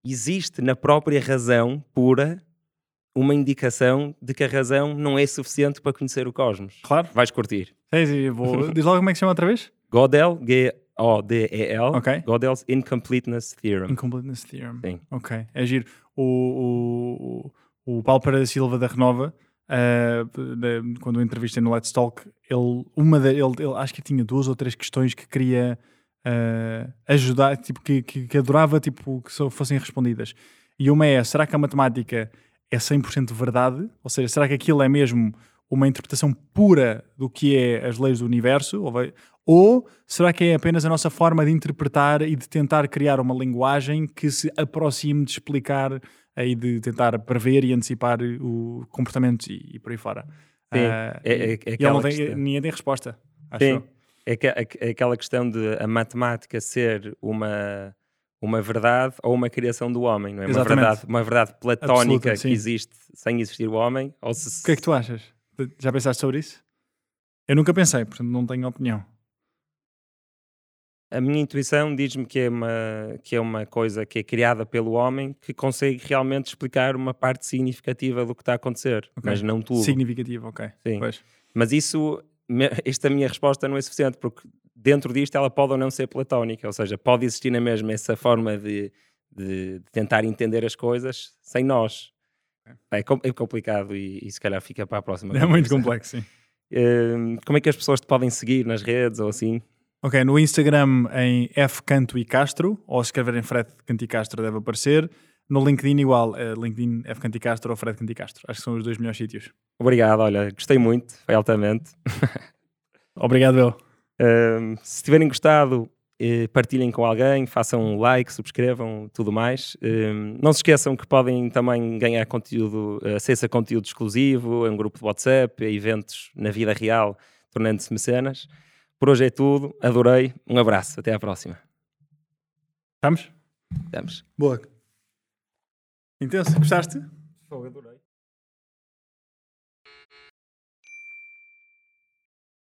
existe na própria razão pura uma indicação de que a razão não é suficiente para conhecer o cosmos. Claro. Vais curtir. Sim, vou... Diz logo como é que se chama outra vez? Godel, G-O-D-E-L. Okay. Godel's Incompleteness Theorem. Incompleteness Theorem. Sim. Ok, é giro. O, o, o Paulo Pereira Silva da Renova, uh, de, quando o entrevistei no Let's Talk, ele, uma ele, ele, acho que tinha duas ou três questões que queria uh, ajudar, tipo, que, que, que, adorava tipo, que só fossem respondidas. E uma é, será que a matemática é 100% verdade? Ou seja, será que aquilo é mesmo uma interpretação pura do que é as leis do universo? Ou, vai, ou será que é apenas a nossa forma de interpretar e de tentar criar uma linguagem que se aproxime de explicar e de tentar prever e antecipar o comportamento e, e por aí fora? Sim, uh, é, é, é não tem, ninguém tem resposta. Sim, é, que, é, é aquela questão de a matemática ser uma uma verdade ou uma criação do homem, não é? Uma verdade, uma verdade platónica Absoluta, que existe sem existir o homem. Ou se... O que é que tu achas? Já pensaste sobre isso? Eu nunca pensei, portanto não tenho opinião. A minha intuição diz-me que, é uma, que é uma coisa que é criada pelo homem que consegue realmente explicar uma parte significativa do que está a acontecer, okay. mas não tudo. Significativo, ok. Sim. Pois. Mas isso, esta minha resposta não é suficiente, porque dentro disto ela pode ou não ser platónica, ou seja, pode existir na mesma essa forma de, de, de tentar entender as coisas sem nós. É, é complicado e, e, se calhar fica para a próxima. É muito complexo, sim. Uh, como é que as pessoas te podem seguir nas redes ou assim? Ok, no Instagram em F Canto e Castro, ou se escreverem Fred Canto e Castro deve aparecer. No LinkedIn igual, uh, LinkedIn F Canto e Castro ou Fred Canto e Castro. Acho que são os dois melhores sítios. Obrigado, olha, gostei muito, foi altamente. Obrigado, eu. Uh, se tiverem gostado, uh, partilhem com alguém, façam um like, subscrevam, tudo mais. Ehm, não se esqueçam que podem também ganhar conteúdo, acesso a conteúdo exclusivo, a um grupo de WhatsApp, a eventos na vida real, tornando-se mecenas. Por hoje é tudo. Adorei. Um abraço. Até à próxima. Estamos? Estamos. Boa. Intenso. Gostaste?